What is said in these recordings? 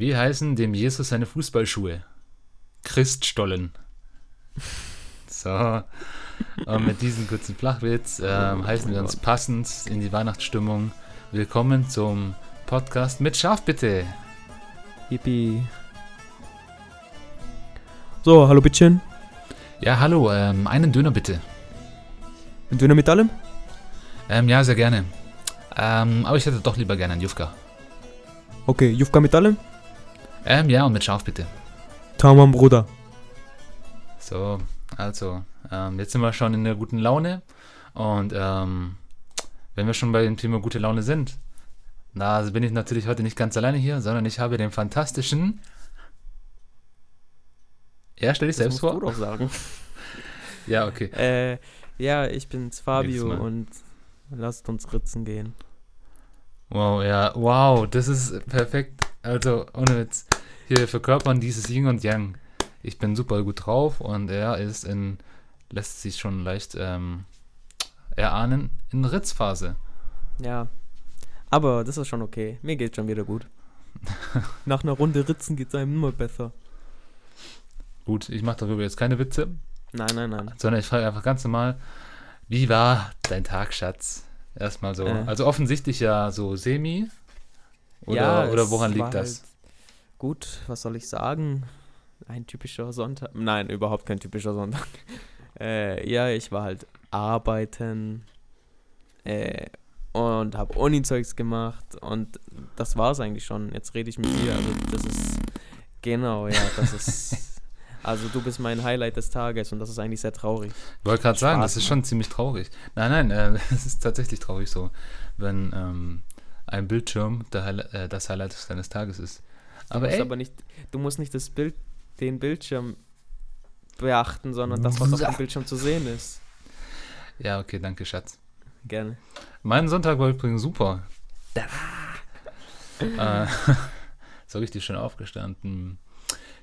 Wie heißen dem Jesus seine Fußballschuhe? Christstollen. So. Und mit diesem kurzen Flachwitz ähm, heißen wir uns passend in die Weihnachtsstimmung willkommen zum Podcast mit Schaf bitte. Yippie. So, hallo Bittchen. Ja, hallo, ähm, einen Döner bitte. Ein Döner mit allem? Ähm, ja, sehr gerne. Ähm, aber ich hätte doch lieber gerne einen Jufka. Okay, Jufka mit allem? Ähm, ja, und mit Schaf bitte. Tamam, Bruder. So, also, ähm, jetzt sind wir schon in der guten Laune. Und ähm, wenn wir schon bei dem Thema gute Laune sind, na, bin ich natürlich heute nicht ganz alleine hier, sondern ich habe den fantastischen. Ja, stell dich Das selbst musst vor. du doch sagen. Ja, okay. äh, ja, ich bin's Fabio und lasst uns ritzen gehen. Wow, ja, wow, das ist perfekt. Also, ohne Witz. Hier verkörpern dieses Yin und Yang. Ich bin super gut drauf und er ist in, lässt sich schon leicht ähm, erahnen, in Ritzphase. Ja. Aber das ist schon okay. Mir geht's schon wieder gut. Nach einer Runde Ritzen geht's einem immer besser. Gut, ich mache darüber jetzt keine Witze, Nein, nein, nein. sondern ich frage einfach ganz normal, wie war dein Tag, Schatz? Erstmal so. Äh. Also offensichtlich ja so semi. Oder, ja, oder es woran war liegt das? Halt gut, was soll ich sagen? Ein typischer Sonntag. Nein, überhaupt kein typischer Sonntag. äh, ja, ich war halt arbeiten äh, und habe Uni-Zeugs gemacht und das war's eigentlich schon. Jetzt rede ich mit dir. Also das ist genau, ja, das ist. Also du bist mein Highlight des Tages und das ist eigentlich sehr traurig. Ich wollte gerade sagen, das ist schon ziemlich traurig. Nein, nein, äh, es ist tatsächlich traurig so, wenn ähm, ein Bildschirm der äh, das Highlight deines Tages ist. Aber du musst ey, aber nicht, du musst nicht das Bild, den Bildschirm beachten, sondern das, was auf dem Bildschirm zu sehen ist. ja, okay, danke, Schatz. Gerne. Mein Sonntag war übrigens super. äh, so richtig schön aufgestanden,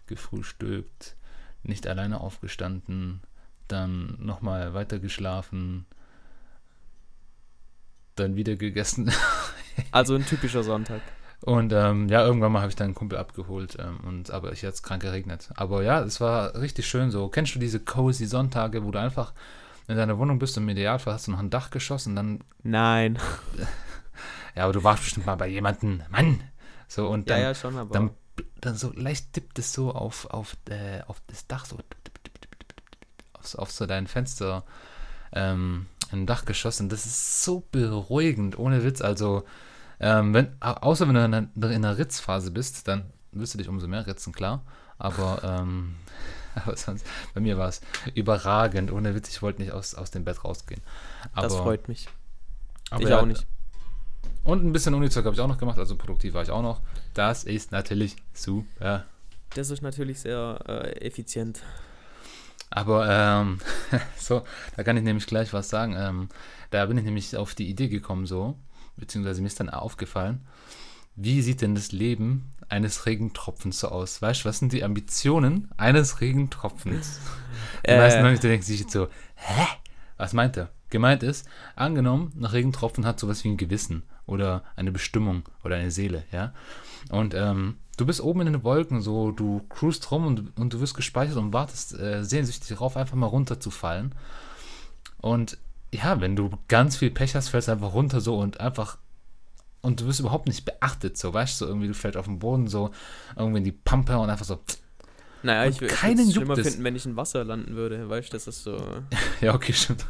gefrühstückt, nicht alleine aufgestanden, dann nochmal weiter geschlafen, dann wieder gegessen. Also ein typischer Sonntag. Und ähm, ja, irgendwann mal habe ich dann einen Kumpel abgeholt ähm, und aber ich jetzt krank geregnet. Aber ja, es war richtig schön so. Kennst du diese cozy Sonntage, wo du einfach in deiner Wohnung bist und im Idealfall hast du noch ein Dach geschossen, dann Nein. ja, aber du warst bestimmt mal bei jemandem, Mann. So und Ja, dann, ja, schon, aber. dann, dann so leicht tippt es so auf auf äh, auf das Dach so auf, auf so dein Fenster ähm, ein Dach geschossen. Das ist so beruhigend, ohne Witz. Also ähm, wenn, au- außer wenn du in einer, in einer Ritzphase bist, dann wirst du dich umso mehr ritzen, klar. Aber, ähm, aber sonst, bei mir war es überragend, ohne Witz. Ich wollte nicht aus, aus dem Bett rausgehen. Aber, das freut mich. aber ich ja, auch nicht. Und ein bisschen Unizeug habe ich auch noch gemacht, also produktiv war ich auch noch. Das ist natürlich super. Das ist natürlich sehr äh, effizient. Aber ähm, so, da kann ich nämlich gleich was sagen. Ähm, da bin ich nämlich auf die Idee gekommen, so, beziehungsweise mir ist dann aufgefallen, wie sieht denn das Leben eines Regentropfens so aus? Weißt du, was sind die Ambitionen eines Regentropfens? Die meisten Äh, Leute denken sich jetzt so, hä? Was meint er? Gemeint ist, angenommen, ein Regentropfen hat sowas wie ein Gewissen oder eine Bestimmung oder eine Seele, ja. Und ähm, du bist oben in den Wolken, so du cruist rum und, und du wirst gespeichert und wartest äh, sehnsüchtig darauf, einfach mal runterzufallen. Und ja, wenn du ganz viel Pech hast, fällst du einfach runter so und einfach und du wirst überhaupt nicht beachtet, so weißt du, so irgendwie du fällst auf den Boden so irgendwie in die Pampe und einfach so, naja, und ich würde keinen es schlimmer finden, wenn ich in Wasser landen würde. Weißt du, das ist so. Ja, okay, stimmt.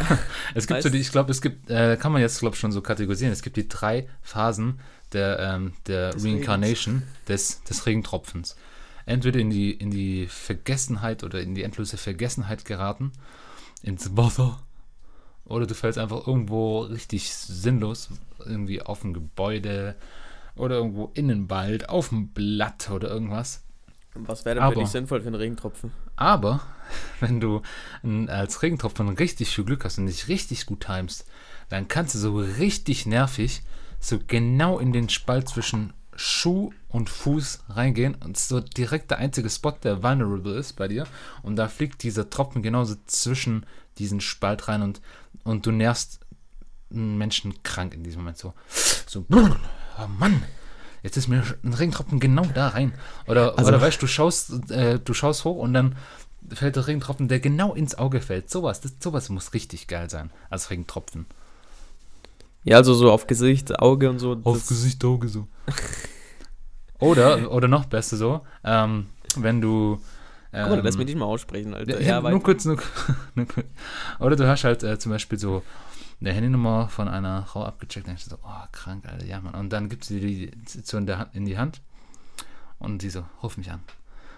es gibt so Weißt- die, ich glaube, es gibt, äh, kann man jetzt, glaube ich, schon so kategorisieren. Es gibt die drei Phasen der, ähm, der Des Reincarnation des, des Regentropfens. Entweder in die, in die Vergessenheit oder in die endlose Vergessenheit geraten, ins Wasser, oder du fällst einfach irgendwo richtig sinnlos, irgendwie auf ein Gebäude oder irgendwo in den Wald, auf ein Blatt oder irgendwas. Was wäre denn Aber- für dich sinnvoll für einen Regentropfen? Aber wenn du als Regentropfen richtig viel Glück hast und dich richtig gut timest, dann kannst du so richtig nervig so genau in den Spalt zwischen Schuh und Fuß reingehen und so direkt der einzige Spot, der vulnerable ist bei dir. Und da fliegt dieser Tropfen genauso zwischen diesen Spalt rein und, und du nervst einen Menschen krank in diesem Moment so. So, oh Mann, jetzt ist mir ein Regentropfen genau da rein. Oder, Also- oder weißt du, du schaust, äh, du schaust hoch und dann fällt der Regentropfen, der genau ins Auge fällt. Sowas, das, sowas muss richtig geil sein, als Regentropfen. Ja, also so auf Gesicht, Auge und so. das- Gesicht, Auge so. oder, oder noch besser so, ähm, wenn du. Ähm, Guck mal, lass mich nicht mal aussprechen, Alter. ja, Ja, nur kurz, nur, nur kurz. Oder du hast halt äh, zum Beispiel so eine Handynummer von einer Frau abgecheckt und denkst so, oh, krank, Alter, ja, Mann. Und dann gibt sie die so in, der Hand, in die Hand und sie so, ruf mich an.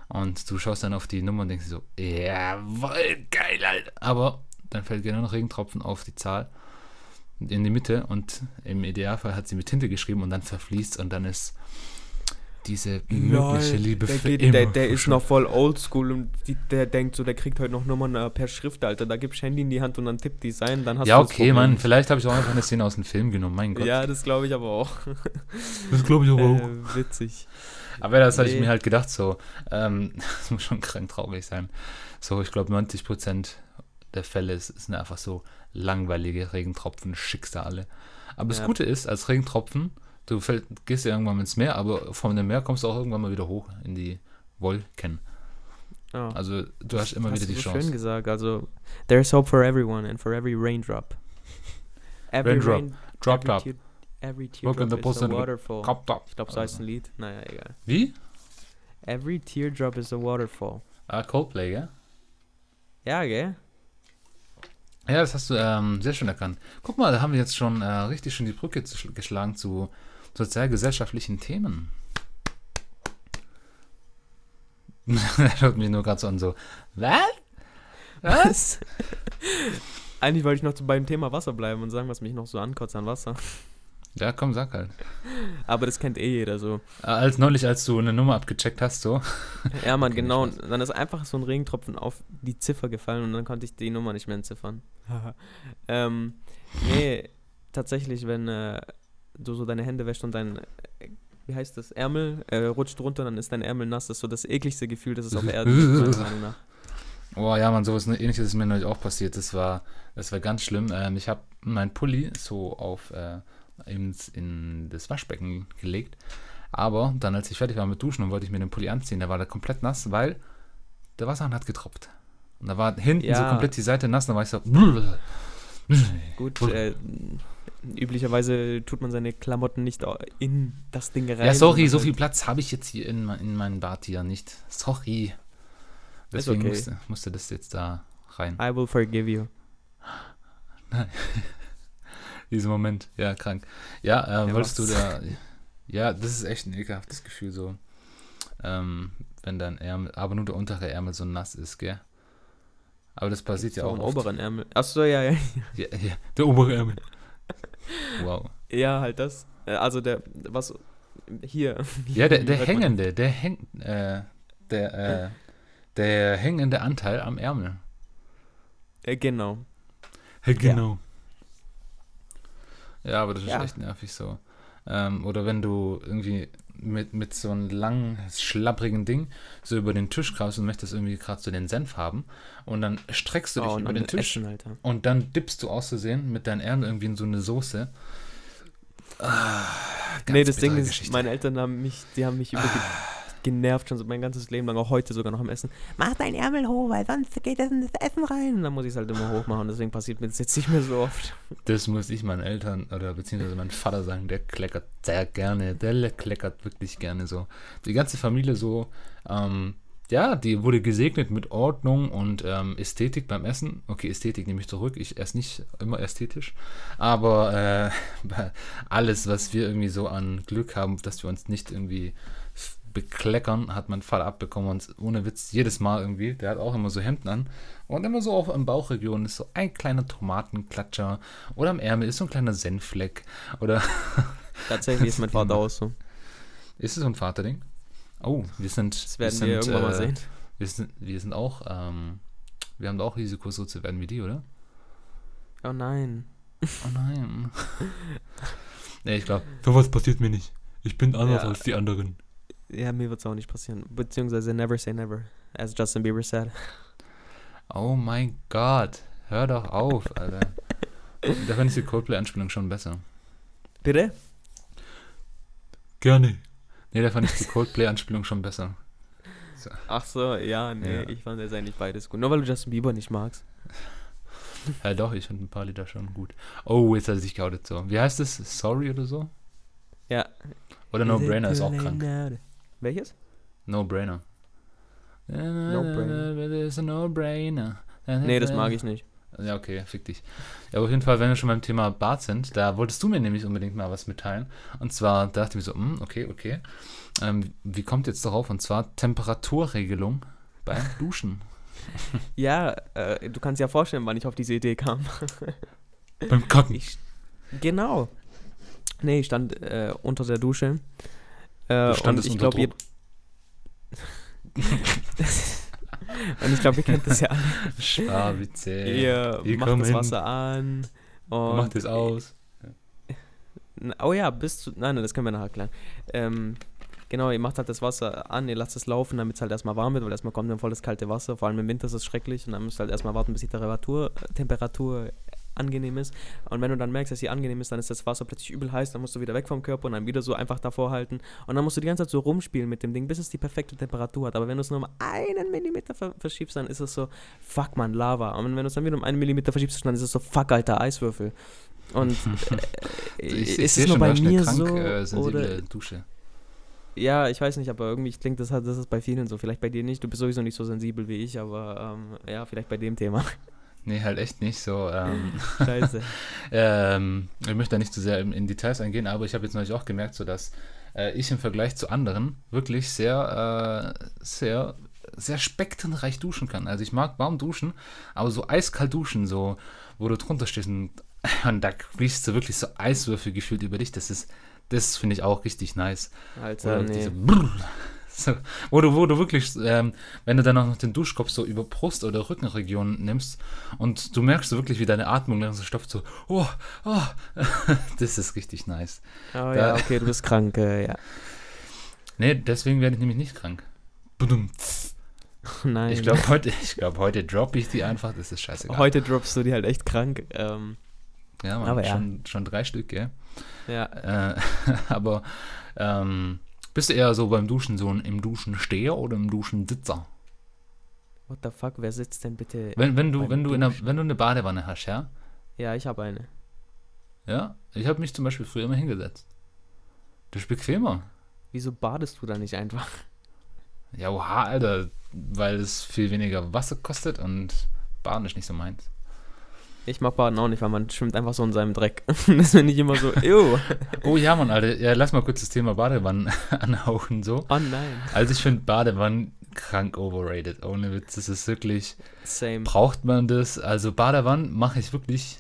Und du schaust dann auf die Nummer und denkst dir so, jawohl, geil, Alter. Aber dann fällt genau noch Regentropfen auf die Zahl in die Mitte und im Idealfall hat sie mit Tinte geschrieben und dann verfließt und dann ist diese mögliche Liebe der, für geht, immer der, der ist noch voll oldschool und die, der denkt so, der kriegt heute noch Nummern äh, per Schrift, Alter. Da gibst Handy in die Hand und dann tippt die sein, dann hast Ja, du das okay. Mann, vielleicht habe ich auch einfach eine Szene aus dem Film genommen, mein Gott. Ja, das glaube ich aber auch. das glaube ich Äh, witzig. Aber das hatte ich Nee. mir halt gedacht, so, ähm, das muss schon krank traurig sein. So, ich glaube, 90% der Fälle ist- sind einfach so langweilige Regentropfen, Schicksale. Aber das Ja. Gute ist, als Regentropfen, du fällt, gehst ja irgendwann ins Meer, aber von dem Meer kommst du auch irgendwann mal wieder hoch in die Wolken. Ja. Also, du hast immer Hast wieder die so Chance. schön gesagt. Also, there's hope for everyone and for every raindrop. Every Raindrop. rain, Drop, every drop. tear- Every Look in the teardrop is a waterfall. Ich glaube, so heißt ein Lied. Naja, egal. Wie? Every teardrop is a waterfall. Ah, Coldplay, gell? Ja, gell? Ja, das hast du ähm, sehr schön erkannt. Guck mal, da haben wir jetzt schon äh, richtig schön die Brücke geschlagen zu sozialgesellschaftlichen Themen. er schaut mich nur gerade so an, so, was? Was? Eigentlich wollte ich noch beim Thema Wasser bleiben und sagen, was mich noch so ankotzt an Wasser. Ja, komm, sag halt. Aber das kennt eh jeder so. Äh, Als neulich, als du eine Nummer abgecheckt hast, so. Ja, Mann, genau. dann ist einfach so ein Regentropfen auf die Ziffer gefallen und dann konnte ich die Nummer nicht mehr entziffern. ähm, nee, tatsächlich, wenn äh, du so deine Hände wäschst und dein, äh, wie heißt das, Ärmel äh, rutscht runter, dann ist dein Ärmel nass. Das ist so das ekligste Gefühl, das es auf Erden gibt, meiner Meinung nach. Oh ja, man, sowas ähnliches ist mir neulich auch passiert. Das war, das war ganz schlimm. Ähm, ich habe meinen Pulli so auf äh, ins, in das Waschbecken gelegt. Aber dann, als ich fertig war mit Duschen und wollte ich mir den Pulli anziehen, da war der komplett nass, weil der Wasserhahn hat getropft. Und da war hinten so Ja. komplett die Seite nass, da war ich so. Gut, äh, üblicherweise tut man seine Klamotten nicht in das Ding rein. Ja, sorry, so halt- viel Platz habe ich jetzt hier in, in meinem Bad hier nicht. Sorry. Deswegen okay. musste, musste das jetzt da rein. I will forgive you. Diesen Moment. Ja, krank. Ja, äh, Ja, wolltest du da. Ja, das ist echt ein ekelhaftes Gefühl, so. Ähm, wenn dein Ärmel, aber nur der untere Ärmel so nass ist, gell? Aber das passiert ja so auch. oft. oberen Ärmel. Achso, ja, ja. Ja, ja, der obere Ärmel. Wow. Ja, halt das. Äh, Also der, was, hier. Ja, der, der hängende, der häng, äh, der, äh, der hängende Anteil am Ärmel. Äh, genau. Hey, genau. Ja, aber das ist Ja. echt nervig so. Ähm, oder wenn du irgendwie mit, mit so einem langen, schlapprigen Ding so über den Tisch kraust und möchtest irgendwie gerade so den Senf haben und dann streckst du dich Oh, über den Tisch Essen, und dann dippst du auszusehen mit deinen Ärmeln irgendwie in so eine Soße. Ah, nee, das Ding ist, Geschichte. meine Eltern haben mich, die haben mich über genervt schon so mein ganzes Leben lang, auch heute sogar noch am Essen. Mach deinen Ärmel hoch, weil sonst geht das in das Essen rein. Und dann muss ich es halt immer hoch machen. Deswegen passiert mir das jetzt nicht mehr so oft. Das muss ich meinen Eltern oder beziehungsweise meinem Vater sagen, der kleckert sehr gerne, der kleckert wirklich gerne so. Die ganze Familie so, ähm, ja, die wurde gesegnet mit Ordnung und ähm, Ästhetik beim Essen. Okay, Ästhetik nehme ich zurück, ich esse nicht immer ästhetisch, aber äh, alles, was wir irgendwie so an Glück haben, dass wir uns nicht irgendwie bekleckern, hat mein Vater abbekommen und ohne Witz jedes Mal irgendwie, der hat auch immer so Hemden an und immer so auf in Bauchregion ist so ein kleiner Tomatenklatscher oder am Ärmel ist so ein kleiner Senffleck oder Tatsächlich ist mein Vater auch so. ist es so ein Vaterding? Oh, wir sind, Das werden wir wir sind, irgendwann mal äh, sehen. Wir sind, wir sind auch, ähm, wir haben auch Risiko, so zu werden wie die, oder? Oh nein. Oh nein. nee, ich glaube, sowas passiert mir nicht. Ich bin anders Ja. als die anderen. Ja, mir wird es auch nicht passieren. Beziehungsweise never say never. As Justin Bieber said. Oh mein Gott, hör doch auf, Alter. da fand ich die Coldplay-Anspielung schon besser. Bitte? Gerne. Nee, da fand ich die Coldplay-Anspielung schon besser. Ach so, ja, nee, Ja. ich fand jetzt eigentlich beides gut. Nur weil du Justin Bieber nicht magst. Ja, doch, ich finde ein paar Lieder schon gut. Oh, jetzt hat er sich geoutet so. Wie heißt es? Sorry oder so? Ja. Oder No Brainer ist auch krank. Welches? No Brainer. No-Brainer. It's a No Brainer. Nee, das mag ich nicht. Ja, okay, fick dich. Ja, aber auf jeden Fall, wenn wir schon beim Thema Bad sind, da wolltest du mir nämlich unbedingt mal was mitteilen. Und zwar dachte ich mir so, hm, okay, okay. Ähm, wie kommt jetzt darauf? Und zwar Temperaturregelung beim Duschen. Ja, äh, du kannst dir ja vorstellen, wann ich auf diese Idee kam. beim Kacken. Ich, genau. Nee, ich stand äh, unter der Dusche. Äh, und ich glaube, ihr. Und ich glaube, ihr kennt das ja alle. Schwabitze. Ihr wir macht das. Wasser an. Und Macht es aus. Oh ja, bis zu. Nein, nein, das können wir nachher erklären. Ähm, genau, ihr macht halt das Wasser an, ihr lasst es laufen, damit es halt erstmal warm wird, weil erstmal kommt dann voll das kalte Wasser. Vor allem im Winter ist es schrecklich und dann müsst ihr halt erstmal warten, bis die Temperatur, Temperatur angenehm ist. Und wenn du dann merkst, dass sie angenehm ist, dann ist das Wasser plötzlich übel heiß, dann musst du wieder weg vom Körper und dann wieder so einfach davor halten. Und dann musst du die ganze Zeit so rumspielen mit dem Ding, bis es die perfekte Temperatur hat. Aber wenn du es nur um einen Millimeter ver verschiebst, dann ist es so, fuck man, Lava. Und wenn du es dann wieder um einen Millimeter verschiebst, dann ist es so, fuck, alter Eiswürfel. Und äh, Ich, ich ist es nur bei mir krank so? äh, oder, Dusche. ja, ich weiß nicht, aber irgendwie klingt das das ist bei vielen so. Vielleicht bei dir nicht, du bist sowieso nicht so sensibel wie ich, aber ähm, ja, vielleicht bei dem Thema. Nee, halt echt nicht so. Ähm, Scheiße. ähm, ich möchte da nicht zu sehr in, in Details eingehen, aber ich habe jetzt neulich auch gemerkt, so dass äh, ich im Vergleich zu anderen wirklich sehr, äh, sehr, sehr spektrenreich duschen kann. Also ich mag warm duschen, aber so eiskalt duschen, so wo du drunter stehst und, und da fließt so wirklich so Eiswürfel gefühlt über dich. Das ist, das finde ich auch richtig nice. Alter, Oder nee. diese Brrr, so, wo, du, wo du wirklich, ähm, wenn du dann auch noch den Duschkopf so über Brust- oder Rückenregion nimmst und du merkst so wirklich, wie deine Atmung langsam stopft, so, oh, oh, das ist richtig nice. Oh Da- ja, okay, du bist krank, äh, ja. Nee, deswegen werde ich nämlich nicht krank. Badum. Nein. Ich glaube, heute, ich glaub, heute droppe ich die einfach, das ist scheißegal. Heute droppst du die halt echt krank. Ähm, ja, Mann, aber ja. Schon, schon drei Stück, gell? ja. Äh, aber ähm, bist du eher so beim Duschen so ein im Duschen Steher oder im Duschen Sitzer? What the fuck, wer sitzt denn bitte? Wenn, wenn du, wenn du in der, Duschen? wenn du eine Badewanne hast, ja? Ja, ich habe eine. Ja, ich habe mich zum Beispiel früher immer hingesetzt. Das ist bequemer. Wieso badest du da nicht einfach? Ja, oha, Alter, weil es viel weniger Wasser kostet und Baden ist nicht so meins. Ich mag Baden auch nicht, weil man schwimmt einfach so in seinem Dreck. das finde ich immer so, ew. Oh ja, Mann, Alter, ja, lass mal kurz das Thema Badewannen anhauchen, so. Oh nein. Also ich finde Badewannen krank overrated, ohne Witz, das ist wirklich, Same. braucht man das? Also Badewannen mache ich wirklich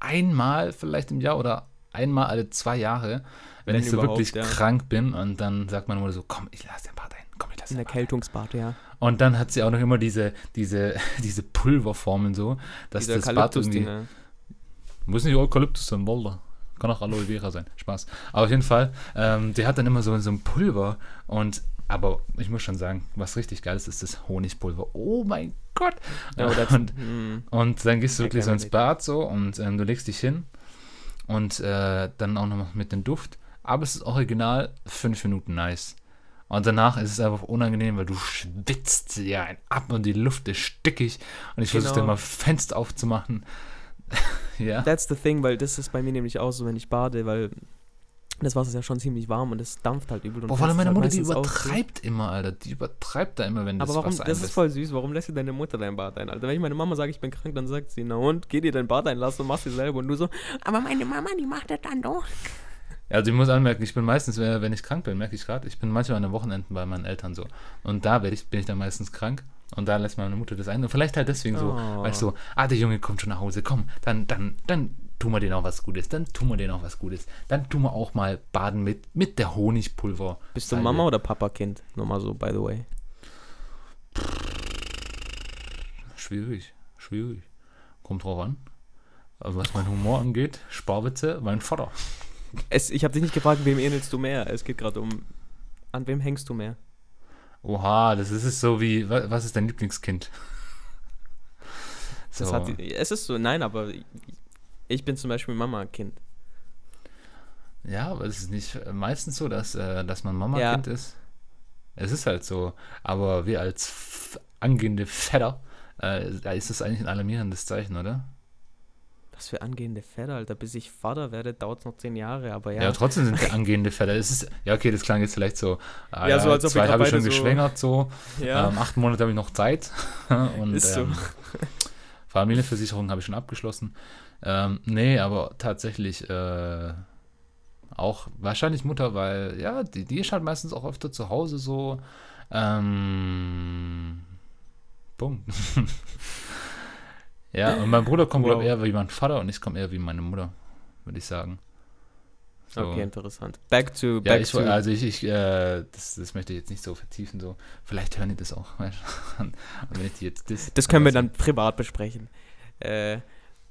einmal vielleicht im Jahr oder einmal alle zwei Jahre, wenn, Wenn ich so wirklich ja. krank bin und dann sagt meine Mutter so, komm, ich lasse den Bad ein, komm, ich lasse In den der Bad ein. Kältungsbad, ja. Und dann hat sie auch noch immer diese, diese, diese Pulverformen so, dass Diese das Bad irgendwie, muss nicht Eukalyptus sein, Walter. Kann auch Aloe Vera sein. Spaß. Aber auf jeden Fall, ähm, die hat dann immer so, so ein Pulver und aber ich muss schon sagen, was richtig geil ist, ist das Honigpulver. Oh mein Gott! Ja, und, hm, und dann gehst du wirklich so ins. Bad so und ähm, du legst dich hin und äh, dann auch noch mit dem Duft. Aber es ist original fünf Minuten nice. Und danach ist es einfach unangenehm, weil du schwitzt ja ein ab und die Luft ist stickig und ich versuche Genau. dann mal Fenster aufzumachen. ja. That's the thing, weil das ist bei mir nämlich auch so, wenn ich bade, weil das Wasser ist ja schon ziemlich warm und es dampft halt übel. Und Boah, vor allem fetzt meine halt Mutter, die auch so. übertreibt immer, Alter. Die übertreibt da immer, wenn das Aber warum, Wasser das ist voll süß, warum lässt du deine Mutter dein Bad ein, Alter? Wenn ich meine Mama sage, ich bin krank, dann sagt sie, na und, geh dir dein Bad einlassen und machst dir selber. Und du so, aber meine Mama, die macht das dann doch. Ja, also ich muss anmerken, ich bin meistens, äh, wenn ich krank bin, merke ich gerade, ich bin manchmal an den Wochenenden bei meinen Eltern so. Und da werd ich, bin ich dann meistens krank. Und da lässt meine Mutter das ein. Und vielleicht halt deswegen so, Oh. weil ich so, ah, der Junge kommt schon nach Hause, komm, dann, dann, dann tun wir denen auch was Gutes, dann tun wir denen auch was Gutes. Dann tun wir auch mal baden mit, mit der Honigpulver. Bist du. Mama oder Papa-Kind? Nur mal so, by the way. Schwierig, schwierig. Kommt drauf an. Also was mein Humor angeht, Sparwitze, mein Vater. Es, ich habe dich nicht gefragt, wem ähnelst du mehr? Es geht gerade um, an wem hängst du mehr? Oha, das ist es so wie, wa- was ist dein Lieblingskind? So. hat, es ist so, nein, aber ich bin zum Beispiel Mama-Kind. Ja, aber es ist nicht meistens so, dass, äh, dass man Mama-Kind ist. Es ist halt so. Aber wir als angehende Vetter, äh, da ist das eigentlich ein alarmierendes Zeichen, oder? Was für angehende Väter, Alter. Bis ich Vater werde, dauert es noch zehn Jahre, aber Ja, ja. trotzdem sind wir angehende Väter. Es ist, ja, okay, das klang jetzt vielleicht so. Ah, Ja, so als ob zwei habe ich schon so- geschwängert, so. ja. Ähm, acht Monate habe ich noch Zeit. Und Ist so. ähm, Familienversicherung habe ich schon abgeschlossen. Ähm, nee, aber tatsächlich äh, auch wahrscheinlich Mutter, weil ja, die, die ist halt meistens auch öfter zu Hause so. Ähm, Punkt. ja, und mein Bruder kommt, glaube Wow. ich, eher wie mein Vater und ich komme eher wie meine Mutter, würde ich sagen. So. Okay, interessant. Back to, Ja, back ich, to. also ich, ich äh, das, das möchte ich jetzt nicht so vertiefen, so. Vielleicht hören die das auch, weißt du? Und wenn ich die jetzt das, Das können wir dann privat besprechen. Äh,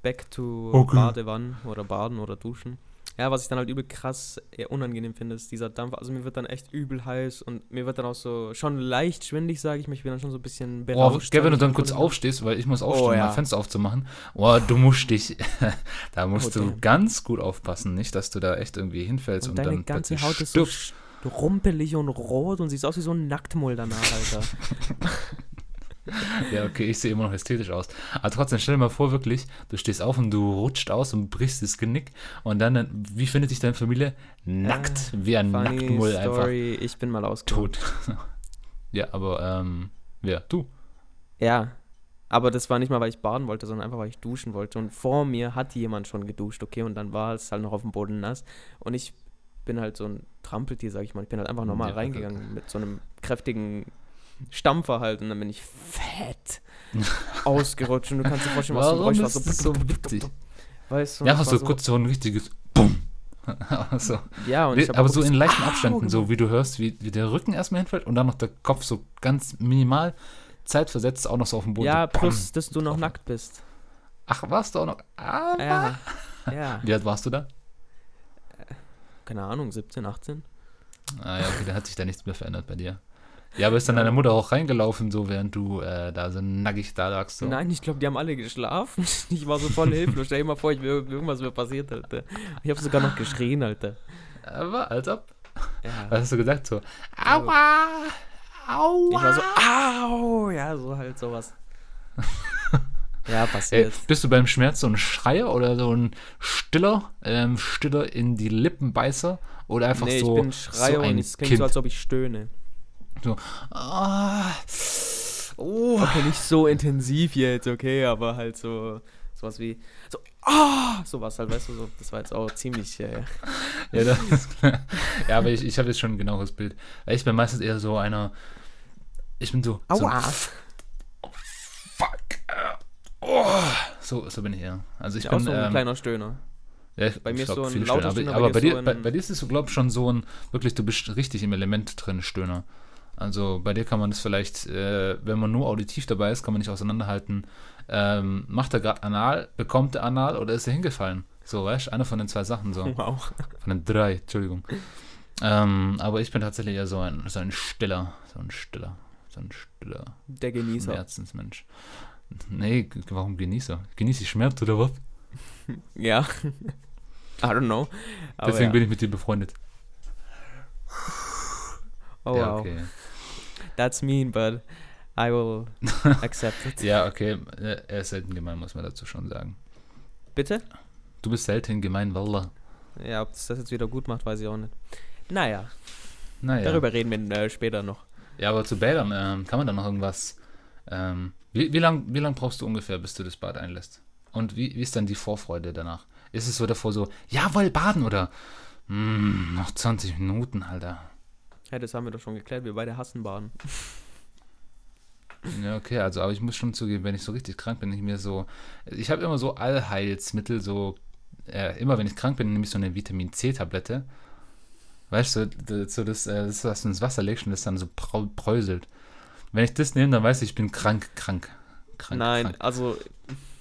back to Okay. Badewannen oder Baden oder Duschen. Ja, was ich dann halt übel krass eher unangenehm finde, ist dieser Dampf. Also mir wird dann echt übel heiß und mir wird dann auch so schon leicht schwindig, sage ich mir. Ich bin dann schon so ein bisschen Oh, berauscht. gell, wenn du dann kurz aufstehst, weil ich muss aufstehen, Oh, um ja. mein Fenster aufzumachen. Oh, du musst dich, da musst Oh, du ganz gut aufpassen, nicht, dass du da echt irgendwie hinfällst und, Und deine dann ganze Haut ist so stirbst. rumpelig und rot und siehst aus wie so ein Nacktmull danach, Alter. Ja, okay, ich sehe immer noch ästhetisch aus. Aber trotzdem, stell dir mal vor, wirklich, du stehst auf und du rutscht aus und brichst das Genick und dann, wie findet sich deine Familie? Nackt, wie ein Nacktmull einfach Story, ich bin mal ausgegangen. tot. ja, aber, ähm, wer? Du. Ja, aber das war nicht mal, weil ich baden wollte, sondern einfach, weil ich duschen wollte. Und vor mir hat jemand schon geduscht, okay, und dann war es halt noch auf dem Boden nass. Und ich bin halt so ein Trampeltier, sag ich mal. Ich bin halt einfach normal Ja, reingegangen mit so einem kräftigen Stampfer halt. Und dann bin ich fett ausgerutscht. Und du kannst dir vorstellen, was für ein Geräusch war. das so witzig? Weißt du, Ja, war so kurz so ein richtiges Bumm. so. Ja, und ich aber so in leichten Au Abständen, so wie du hörst, wie, wie der Rücken erstmal hinfällt und dann noch der Kopf so ganz minimal zeitversetzt auch noch so auf dem Boden. Ja, so, plus, dass du noch nackt bist. Ach, warst du auch noch? Ah, Ja, ja. Wie alt warst du da? Keine Ahnung, 17, 18? Ah ja, okay, dann hat sich da nichts mehr verändert bei dir. Ja, aber ist dann deine Mutter auch reingelaufen, so während du äh, da so nackig da lagst? So. Nein, ich glaube, die haben alle geschlafen. Ich war so voll hilflos. Stell dir mal vor, ich, irgendwas wäre passiert, Alter. Ich habe sogar noch geschrien, Alter. Aber als ob. Ja. Was hast du gesagt? So, aua, aua. Ich war so, au, ja, so halt sowas. ja, Ey, passiert. bist du beim Schmerz so ein Schreier oder so ein Stiller, ähm, Stiller in die Lippenbeißer oder einfach nee, so, ich bin Schreier so ein und es klingt Kind? so, als ob ich stöhne. Ah, oh. Okay, nicht so intensiv jetzt, okay, aber halt so, sowas wie, so, ah, sowas halt, weißt du, so, das war jetzt auch ziemlich, äh, Ja, das ist klar. ja, aber ich, ich habe jetzt schon ein genaueres Bild. Weil ich bin meistens eher so einer. Ich bin so. so aua. fuck. äh, Oh, so, so bin ich eher. Also ich Ja, auch bin. so ein ähm, kleiner Stöhner. ja, ich- bei mir ich ist glaub, so ein lauter Stöhner, Aber, aber bei dir so bei, bei dir ist es so, glaube ich, schon so ein. Wirklich, du bist richtig im Element drin, Stöhner. Also bei dir kann man das vielleicht, äh, wenn man nur auditiv dabei ist, kann man nicht auseinanderhalten. Ähm, macht er gerade Anal, bekommt er Anal oder ist er hingefallen? So, weißt du, eine von den zwei Sachen so. Wow. Von den drei, Entschuldigung. Ähm, aber ich bin tatsächlich eher so ein, so ein Stiller, so ein Stiller, so ein Stiller Der Genießer. Schmerzensmensch. Nee, warum Genießer? Genieße ich Schmerz oder was? Ja. I don't know. Aber Deswegen ja. bin ich mit dir befreundet. Oh, ja, wow. okay. That's mean, but I will accept it. Ja, okay. Er ist selten gemein, muss man dazu schon sagen. Bitte? Du bist selten gemein, Wallah. Ja, ob das das jetzt wieder gut macht, weiß ich auch nicht. Naja, Naja. darüber reden wir äh, später noch. Ja, aber zu Bädern, ähm, kann man da noch irgendwas. Ähm, wie wie lange wie lang brauchst du ungefähr, bis du das Bad einlässt? Und wie, wie ist dann die Vorfreude danach? Ist es so davor so, jawohl, baden oder "Hm, noch 20 Minuten, Alter? Ja, das haben wir doch schon geklärt. Wir beide hassen Baden. Ja, okay, also, aber ich muss schon zugeben, wenn ich so richtig krank bin, ich mir so. Ich habe immer so Allheilsmittel, so. Äh, immer wenn ich krank bin, nehme ich so eine Vitamin C-Tablette. Weißt du, so das, äh, das, was du ins Wasser legst und das dann so präuselt. Wenn ich das nehme, dann weiß ich, ich bin krank, krank. krank Nein, krank. also,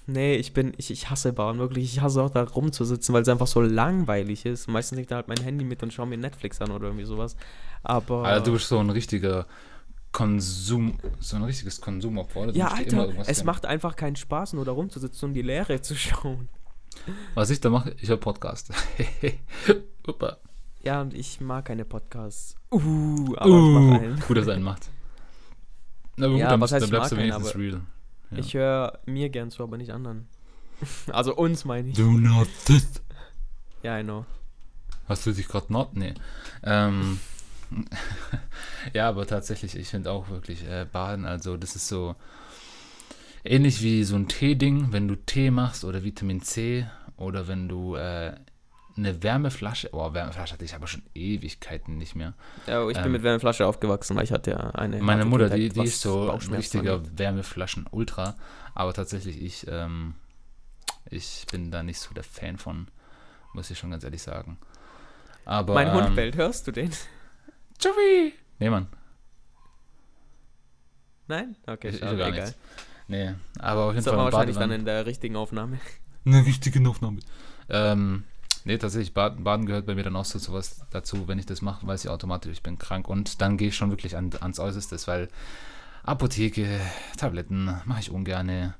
nee, ich bin, ich, ich hasse Baden, wirklich. Ich hasse auch da rumzusitzen, weil es einfach so langweilig ist. Meistens nehme ich da halt mein Handy mit und schaue mir Netflix an oder irgendwie sowas. Aber. Also du bist so ein richtiger Konsum, so ein richtiges Konsumopfer. Du ja, Alter, es gönnen. macht einfach keinen Spaß, nur da rumzusitzen und die Leere zu schauen. Was ich da mache, ich höre Podcast. Ja, und ich mag keine Podcasts. Uh, aber ich mach einen. gut, dass er einen macht. Na aber Ja, gut, dann, heißt, dann ich bleibst du wenigstens real. Ja. Ich höre mir gern zu, aber nicht anderen. also uns meine ich. Do not this. Ja, I know. Hast du dich gerade not? Nee. Ähm, ja, aber tatsächlich, ich finde auch wirklich äh, Baden, also das ist so ähnlich wie so ein Tee-Ding, wenn du Tee machst oder Vitamin C oder wenn du äh, eine Wärmeflasche, oh, Wärmeflasche hatte ich aber schon Ewigkeiten nicht mehr. Ja, ich bin Ähm, mit Wärmeflasche aufgewachsen, weil ich hatte ja eine. Meine Mutter, die, die ist so ein richtiger. Wärmeflaschen-Ultra, aber tatsächlich, ich, ähm, ich bin da nicht so der Fan von, muss ich schon ganz ehrlich sagen. Aber, Mein ähm, Hund bellt, hörst du den? Joey! Nee, Mann. Nein? Okay, Ich- ich schade, gar egal. nichts. Nee, aber auf jeden Das Fall war im wahrscheinlich dann in der richtigen Aufnahme. Eine richtige Aufnahme. Ähm, nee, tatsächlich, Baden, Baden gehört bei mir dann auch so sowas dazu. Wenn ich das mache, weiß ich automatisch, ich bin krank. Und dann gehe ich schon wirklich an, ans Äußerste, weil Apotheke, Tabletten mache ich ungerne.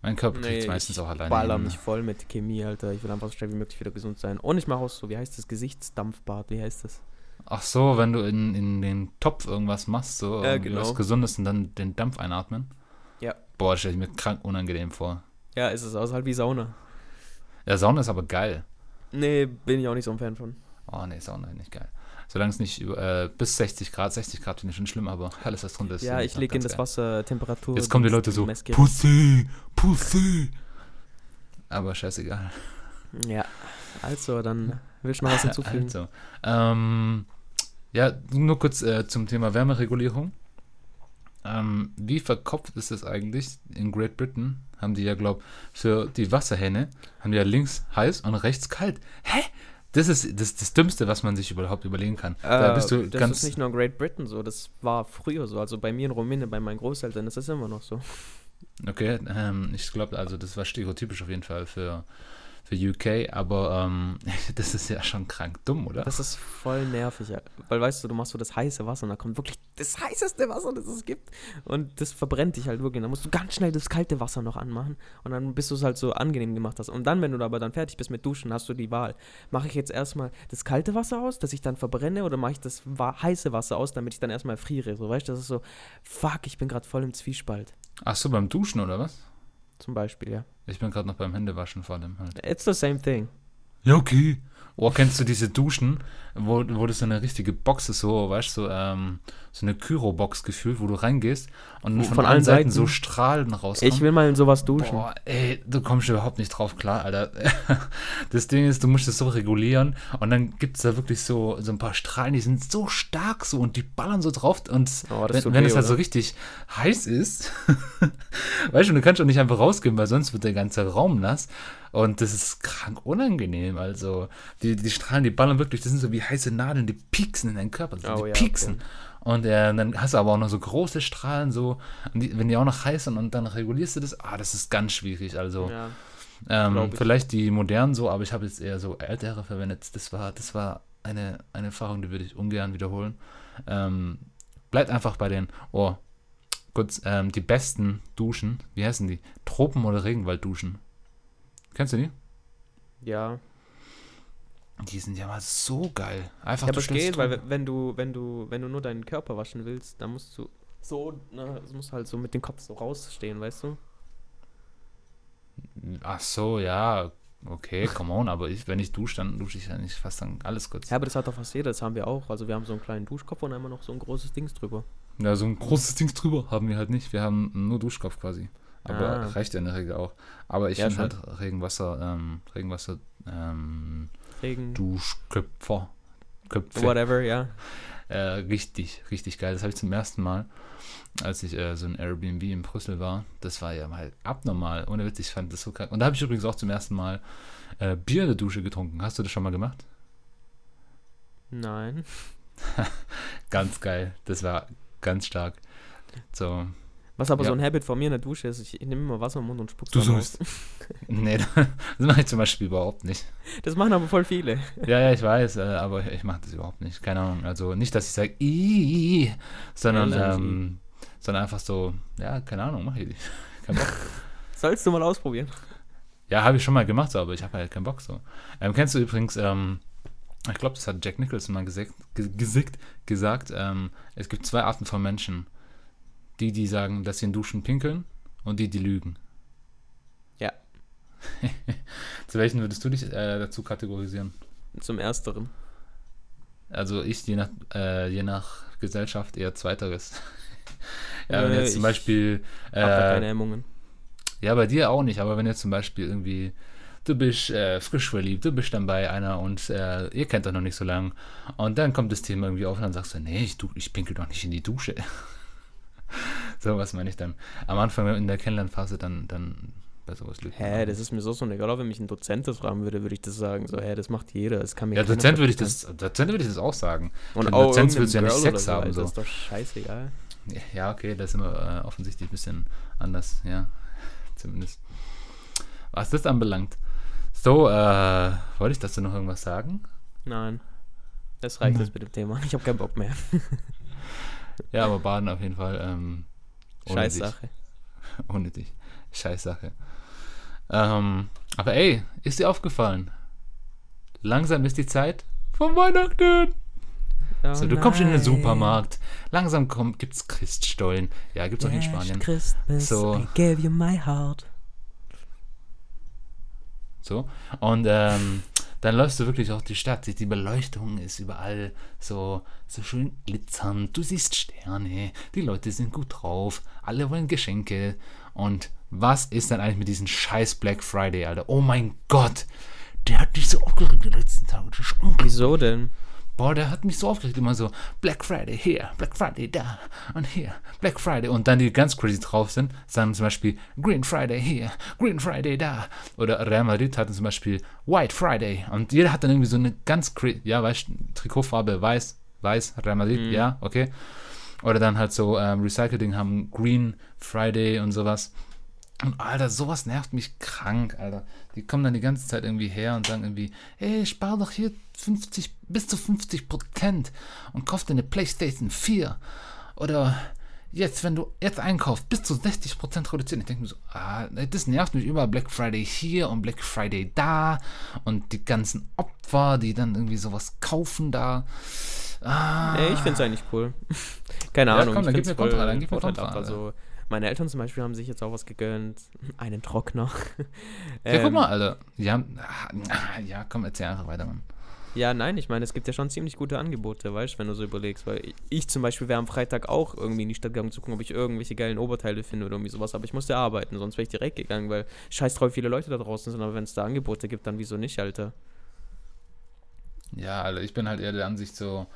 Mein Körper kriegt es Nee, meistens ich auch alleine. baller hin. mich voll mit Chemie, Alter. Ich will einfach so schnell wie möglich wieder gesund sein. Und ich mache auch so, wie heißt das, Gesichtsdampfbad, wie heißt das? Ach so, wenn du in, in den Topf irgendwas machst, so Ja, genau. was Gesundes und dann den Dampf einatmen. Ja. Boah, das stelle ich mir krank unangenehm vor. Ja, ist es aus, halt wie Sauna. Ja, Sauna ist aber geil. Nee, bin ich auch nicht so ein Fan von. Oh nee, ist nicht geil. Solange es nicht äh, bis 60 Grad, 60 Grad finde ich schon schlimm, aber alles, was drunter ist. Ja, ich lege in das. Wasser Temperatur. Jetzt kommen die Leute so. Pussy, Pussy. Aber scheißegal. Ja, also, dann will ich noch was hinzufügen. Also, ähm, ja, nur kurz äh, zum Thema Wärmeregulierung. Ähm, wie verkopft ist es eigentlich? In Great Britain haben die ja, glaube für die Wasserhähne, haben die ja links heiß und rechts kalt. Hä? Das ist das, das Dümmste, was man sich überhaupt überlegen kann. da Äh, bist du das ganz. ist nicht nur in Great Britain so, das war früher so. Also bei mir in Rumänien, bei meinen Großeltern, das ist immer noch so. Okay, ähm, ich glaube, also das war stereotypisch auf jeden Fall für, für UK, aber ähm, das ist ja schon krank dumm, oder? Das ist voll nervig, ja. weil weißt du, du machst so das heiße Wasser und da kommt wirklich das heißeste Wasser, das es gibt und das verbrennt dich halt wirklich. Dann musst du ganz schnell das kalte Wasser noch anmachen und dann bis du es halt so angenehm gemacht hast. Und dann, wenn du aber dann fertig bist mit Duschen, hast du die Wahl. Mache ich jetzt erstmal das kalte Wasser aus, dass ich dann verbrenne oder mache ich das heiße Wasser aus, damit ich dann erstmal friere? So, weißt du, das ist so, fuck, ich bin gerade voll im Zwiespalt. Ach so, beim Duschen oder was? Zum Beispiel, ja. Ich bin gerade noch beim Händewaschen vor allem halt. It's the same thing. Ja, okay. Oh, kennst du diese Duschen, wo, wo das so eine richtige Box ist, so, weißt du, so, ähm, so eine Kyro-Box gefühlt, wo du reingehst und von, von allen Seiten Seiten- so Strahlen rauskommen. Ich will mal in sowas duschen. Boah, ey, du kommst überhaupt nicht drauf klar, Alter. Das Ding ist, du musst es so regulieren und dann gibt es da wirklich so, so ein paar Strahlen, die sind so stark so und die ballern so drauf und Oh, das wenn, tut wenn es halt so oder? richtig heiß ist, weißt du, du kannst doch nicht einfach rausgehen, weil sonst wird der ganze Raum nass und das ist krank unangenehm, also die, die Strahlen, die ballern wirklich, das sind so wie heiße Nadeln, die pieksen in deinen Körper, so, Oh die ja, pieksen. okay. Und äh, dann hast du aber auch noch so große Strahlen, so, die, wenn die auch noch heiß sind und dann regulierst du das, ah, das ist ganz schwierig. Also, Ja. ähm, vielleicht die modernen so, aber ich habe jetzt eher so ältere verwendet. Das war, das war eine, eine Erfahrung, die würde ich ungern wiederholen. Ähm, bleibt einfach bei den, oh, kurz, ähm, die besten Duschen, wie heißen die? Tropen- oder Regenwaldduschen. Kennst du die? Ja. Die sind ja mal so geil. Einfach Ja, aber es geht, weil drunter- wenn du, wenn du, wenn du nur deinen Körper waschen willst, dann musst du so, ne, es muss halt so mit dem Kopf so rausstehen, weißt du? Ach so, ja, okay, come on, aber ich, wenn ich dusche, dann dusche ich ja nicht fast dann alles kurz. Ja, aber das hat doch fast jeder, das haben wir auch. Also wir haben so einen kleinen Duschkopf und einmal noch so ein großes Dings drüber. Ja, so ein großes Ding drüber haben wir halt nicht. Wir haben nur Duschkopf quasi. Aber Ah. reicht ja in der Regel auch. Aber ich Ja, finde halt Regenwasser, ähm, Regenwasser, ähm, Regen, Duschköpfer, Köpfe, whatever, ja. äh, richtig, richtig geil. Das habe ich zum ersten Mal, als ich äh, so ein Airbnb in Brüssel war. Das war ja mal abnormal. Ohne Witz, ich fand das so krank. Und da habe ich übrigens auch zum ersten Mal äh, Bier in der Dusche getrunken. Hast du das schon mal gemacht? Nein. Ganz geil. Das war ganz stark. So, Was aber Ja. so ein Habit von mir in der Dusche ist, ich, nehme immer Wasser im Mund und spuck's Du sollst. nee, das mache ich zum Beispiel überhaupt nicht. Das machen aber voll viele. Ja, ja, ich weiß, äh, aber ich mache das überhaupt nicht. Keine Ahnung. Also nicht, dass ich sage, sondern, Ja, ähm, sondern einfach so, ja, keine Ahnung, mache ich nicht. Kein Bock. Sollst du mal ausprobieren. Ja, habe ich schon mal gemacht, so, aber ich habe halt keinen Bock so. Ähm, kennst du übrigens, ähm, ich glaube, das hat Jack Nicholson mal gesagt, gesagt, gesagt ähm, es gibt zwei Arten von Menschen. Die, die sagen, dass sie in Duschen pinkeln und die, die lügen. Ja. Zu welchen würdest du dich äh, dazu kategorisieren? Zum Ersteren. Also ich je nach, äh, je nach Gesellschaft eher Zweiteres. ja, wenn Äh, jetzt zum ich Beispiel. Da keine Äh, Hemmungen. ja, bei dir auch nicht, aber wenn jetzt zum Beispiel irgendwie. Du bist äh, frisch verliebt, du bist dann bei einer und äh, ihr kennt doch noch nicht so lange. Und dann kommt das Thema irgendwie auf und dann sagst du, nee, ich, ich pinkel doch nicht in die Dusche. so was meine ich dann. Am Anfang in der Kennenlernphase dann, dann bei sowas lügt. man Hä, das ist mir so so egal, wenn mich ein Dozent das fragen würde, würde ich das sagen. So, hä, das macht jeder. Das kann mir Ja, Dozent würde ich das, Dozent würde ich das auch sagen. Und Für auch irgendeinem willst du ja nicht Sex oder haben, so. ist doch scheißegal. Ja, okay, das ist immer äh, offensichtlich ein bisschen anders, ja. Zumindest. Was das anbelangt. So, äh, wollte ich dazu noch irgendwas sagen? Nein. Das reicht jetzt mit dem Thema. Ich habe keinen Bock mehr. Ja, aber Baden auf jeden Fall. Ähm, ohne Scheiß dich. Sache. Ohne dich. Scheiß Sache. Ähm, aber ey, ist dir aufgefallen? Langsam ist die Zeit von Weihnachten. Oh So, du kommst in den nein. Supermarkt. Langsam kommt, gibt's Christstollen. Ja, gibt's auch in Spanien. Christmas, So. I gave you my heart. So. Und ähm, dann läufst du wirklich auch die Stadt. Die Beleuchtung ist überall so, so schön glitzernd. Du siehst Sterne. Die Leute sind gut drauf. Alle wollen Geschenke. Und was ist dann eigentlich mit diesem scheiß Black Friday, Alter? Oh mein Gott. Der hat mich so aufgeregt die letzten Tage. Wieso denn? Boah, der hat mich so aufgeregt. Immer so Black Friday hier, Black Friday da und hier, Black Friday. Und dann die ganz crazy drauf sind, sagen zum Beispiel Green Friday hier, Green Friday da. Oder Real Madrid hatten zum Beispiel White Friday. Und jeder hat dann irgendwie so eine ganz crazy, ja, weißt du, Trikotfarbe weiß, weiß, Real Madrid, Mhm. ja, okay. Oder dann halt so ähm, Recycling haben Green Friday und sowas. Und Alter, sowas nervt mich krank, Alter. Die kommen dann die ganze Zeit irgendwie her und sagen irgendwie, ey, spar doch hier 50, bis zu 50 Prozent und kauf dir eine Playstation 4. Oder jetzt, wenn du jetzt einkaufst, bis zu 60 Prozent reduzieren. Ich denke mir so, ah, das nervt mich über Black Friday hier und Black Friday da und die ganzen Opfer, die dann irgendwie sowas kaufen da. Ah, Nee, ich finde es eigentlich cool. Keine Ja, Ahnung. komm, dann ich gib mir find's Kontra, dann gib mir. Kontra, Also, meine Eltern zum Beispiel haben sich jetzt auch was gegönnt. Einen Trockner. ja, Ähm, guck mal, Alter. Ja, ah, ja, komm, erzähl einfach weiter, Mann. Ja, nein, ich meine, es gibt ja schon ziemlich gute Angebote, weißt du, wenn du so überlegst. Weil ich, ich zum Beispiel wäre am Freitag auch irgendwie in die Stadt gegangen, zu gucken, ob ich irgendwelche geilen Oberteile finde oder irgendwie sowas. Aber ich musste arbeiten, sonst wäre ich direkt gegangen, weil scheiß drauf viele Leute da draußen sind. Aber wenn es da Angebote gibt, dann wieso nicht, Alter? Ja, also ich bin halt eher der Ansicht so,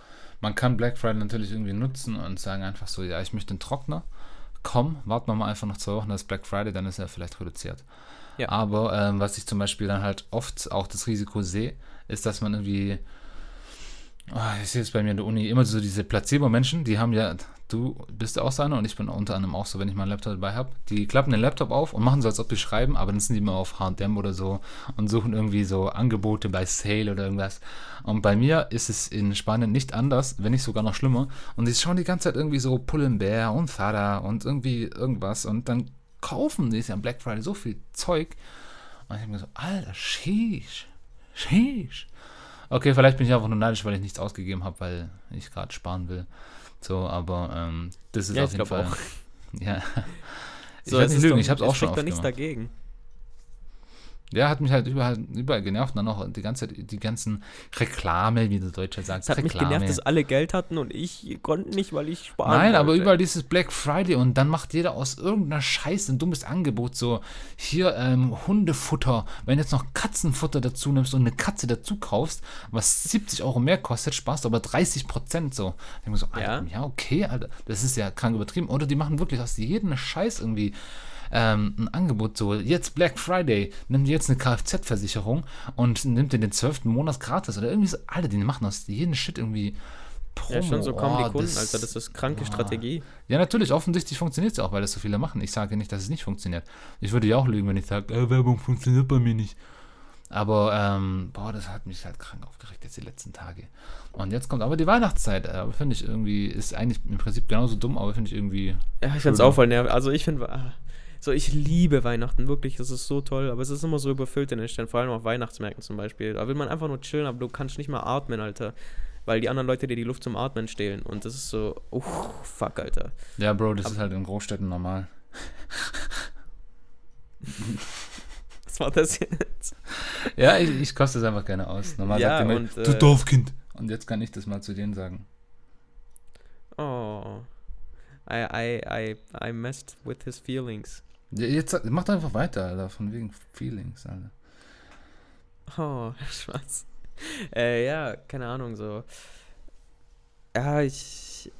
man kann Black Friday natürlich irgendwie nutzen und sagen einfach so, ja, ich möchte einen Trockner. Komm, warten wir mal einfach noch zwei Wochen, das ist Black Friday, dann ist er vielleicht reduziert. Ja. Aber ähm, was ich zum Beispiel dann halt oft auch das Risiko sehe, ist, dass man irgendwie, oh, ich sehe es bei mir in der Uni, immer so diese Placebo-Menschen, die haben ja, du bist auch so einer und ich bin unter anderem auch so, wenn ich meinen Laptop dabei habe, die klappen den Laptop auf und machen so, als ob die schreiben, aber dann sind die immer auf H&M oder so und suchen irgendwie so Angebote bei Sale oder irgendwas. Und bei mir ist es in Spanien nicht anders, wenn nicht sogar noch schlimmer. Und die schauen die ganze Zeit irgendwie so Pull&Bear und Zara und irgendwie irgendwas und dann kaufen die am Black Friday so viel Zeug. Und ich denke mir so, Alter, sheesh, sheesh. Okay, vielleicht bin ich einfach nur neidisch, weil ich nichts ausgegeben habe, weil ich gerade sparen will. So, aber ähm, das ist Ja, auf ich jeden Fall. auch. Ja. Ich So, werde es nicht lügen, ich habe es auch schon oft doch nichts gemacht. dagegen. Ja, hat mich halt überall, überall genervt. Und dann auch die ganze Zeit die ganzen Reklame, wie der Deutsche sagt. Es hat mich Reklame. genervt, dass alle Geld hatten und ich konnte nicht, weil ich sparen Nein, aber wollte. überall dieses Black Friday und dann macht jeder aus irgendeiner Scheiße ein dummes Angebot. So, hier ähm, Hundefutter. Wenn du jetzt noch Katzenfutter dazu nimmst und eine Katze dazu kaufst, was 70 Euro mehr kostet, sparst du aber 30 Prozent so. Ich denke mir so, Alter, ja. okay, Alter, das ist ja krank übertrieben. Oder die machen wirklich aus jedem Scheiß irgendwie ähm, ein Angebot so, jetzt Black Friday, nimm dir jetzt eine Kfz-Versicherung und nimm dir den zwölften Monat gratis oder irgendwie so, Alter, die machen aus jedem Shit irgendwie Promo. Ja, schon so kommen Oh, die Kunden, das- Alter. Das ist kranke oh. Strategie. Ja, natürlich, offensichtlich funktioniert es auch, weil das so viele machen. Ich sage nicht, dass es nicht funktioniert. Ich würde ja auch lügen, wenn ich sage, äh, Werbung funktioniert bei mir nicht. Aber, ähm, boah, das hat mich halt krank aufgeregt jetzt die letzten Tage. Und jetzt kommt aber die Weihnachtszeit. äh, Aber finde ich irgendwie, ist eigentlich im Prinzip genauso dumm, aber finde ich irgendwie. Ja, ich find's Schön. auch voll nervig. Also ich finde, ah, So, ich liebe Weihnachten, wirklich, das ist so toll, aber es ist immer so überfüllt in den Städten, vor allem auf Weihnachtsmärkten zum Beispiel. Da will man einfach nur chillen, aber du kannst nicht mal atmen, Alter. Weil die anderen Leute dir die Luft zum Atmen stehlen. Und das ist so, uh, fuck, Alter. Ja, Bro, das ist halt in Großstädten normal. Was war das jetzt? Ja, ich, ich koste es einfach gerne aus. Normal Ja, sagt ihr mir, und, du äh, Dorfkind. Und jetzt kann ich das mal zu denen sagen. Oh. I, I, I, I messed with his feelings. Jetzt sag- mach doch einfach weiter, Alter, von wegen Feelings, Alter. Oh, Spaß. Äh, ja, keine Ahnung, so. Ja, ich.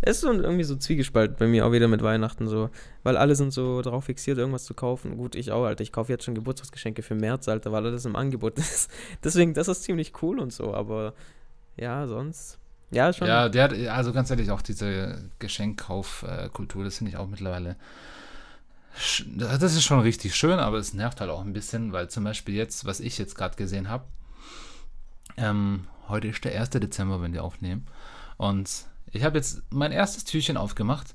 Es ist so irgendwie so zwiegespalten bei mir auch wieder mit Weihnachten so. Weil alle sind so darauf fixiert, irgendwas zu kaufen. Gut, ich auch, Alter. Ich kaufe jetzt schon Geburtstagsgeschenke für März, Alter, weil alles im Angebot ist. Deswegen, das ist ziemlich cool und so, aber ja, sonst. Ja, schon. Ja, der hat, also ganz ehrlich, auch diese Geschenkkaufkultur, das finde ich auch mittlerweile. Das ist schon richtig schön, aber es nervt halt auch ein bisschen, weil zum Beispiel jetzt, was ich jetzt gerade gesehen habe, ähm, heute ist der 1. Dezember, wenn wir aufnehmen. Und ich habe jetzt mein erstes Türchen aufgemacht.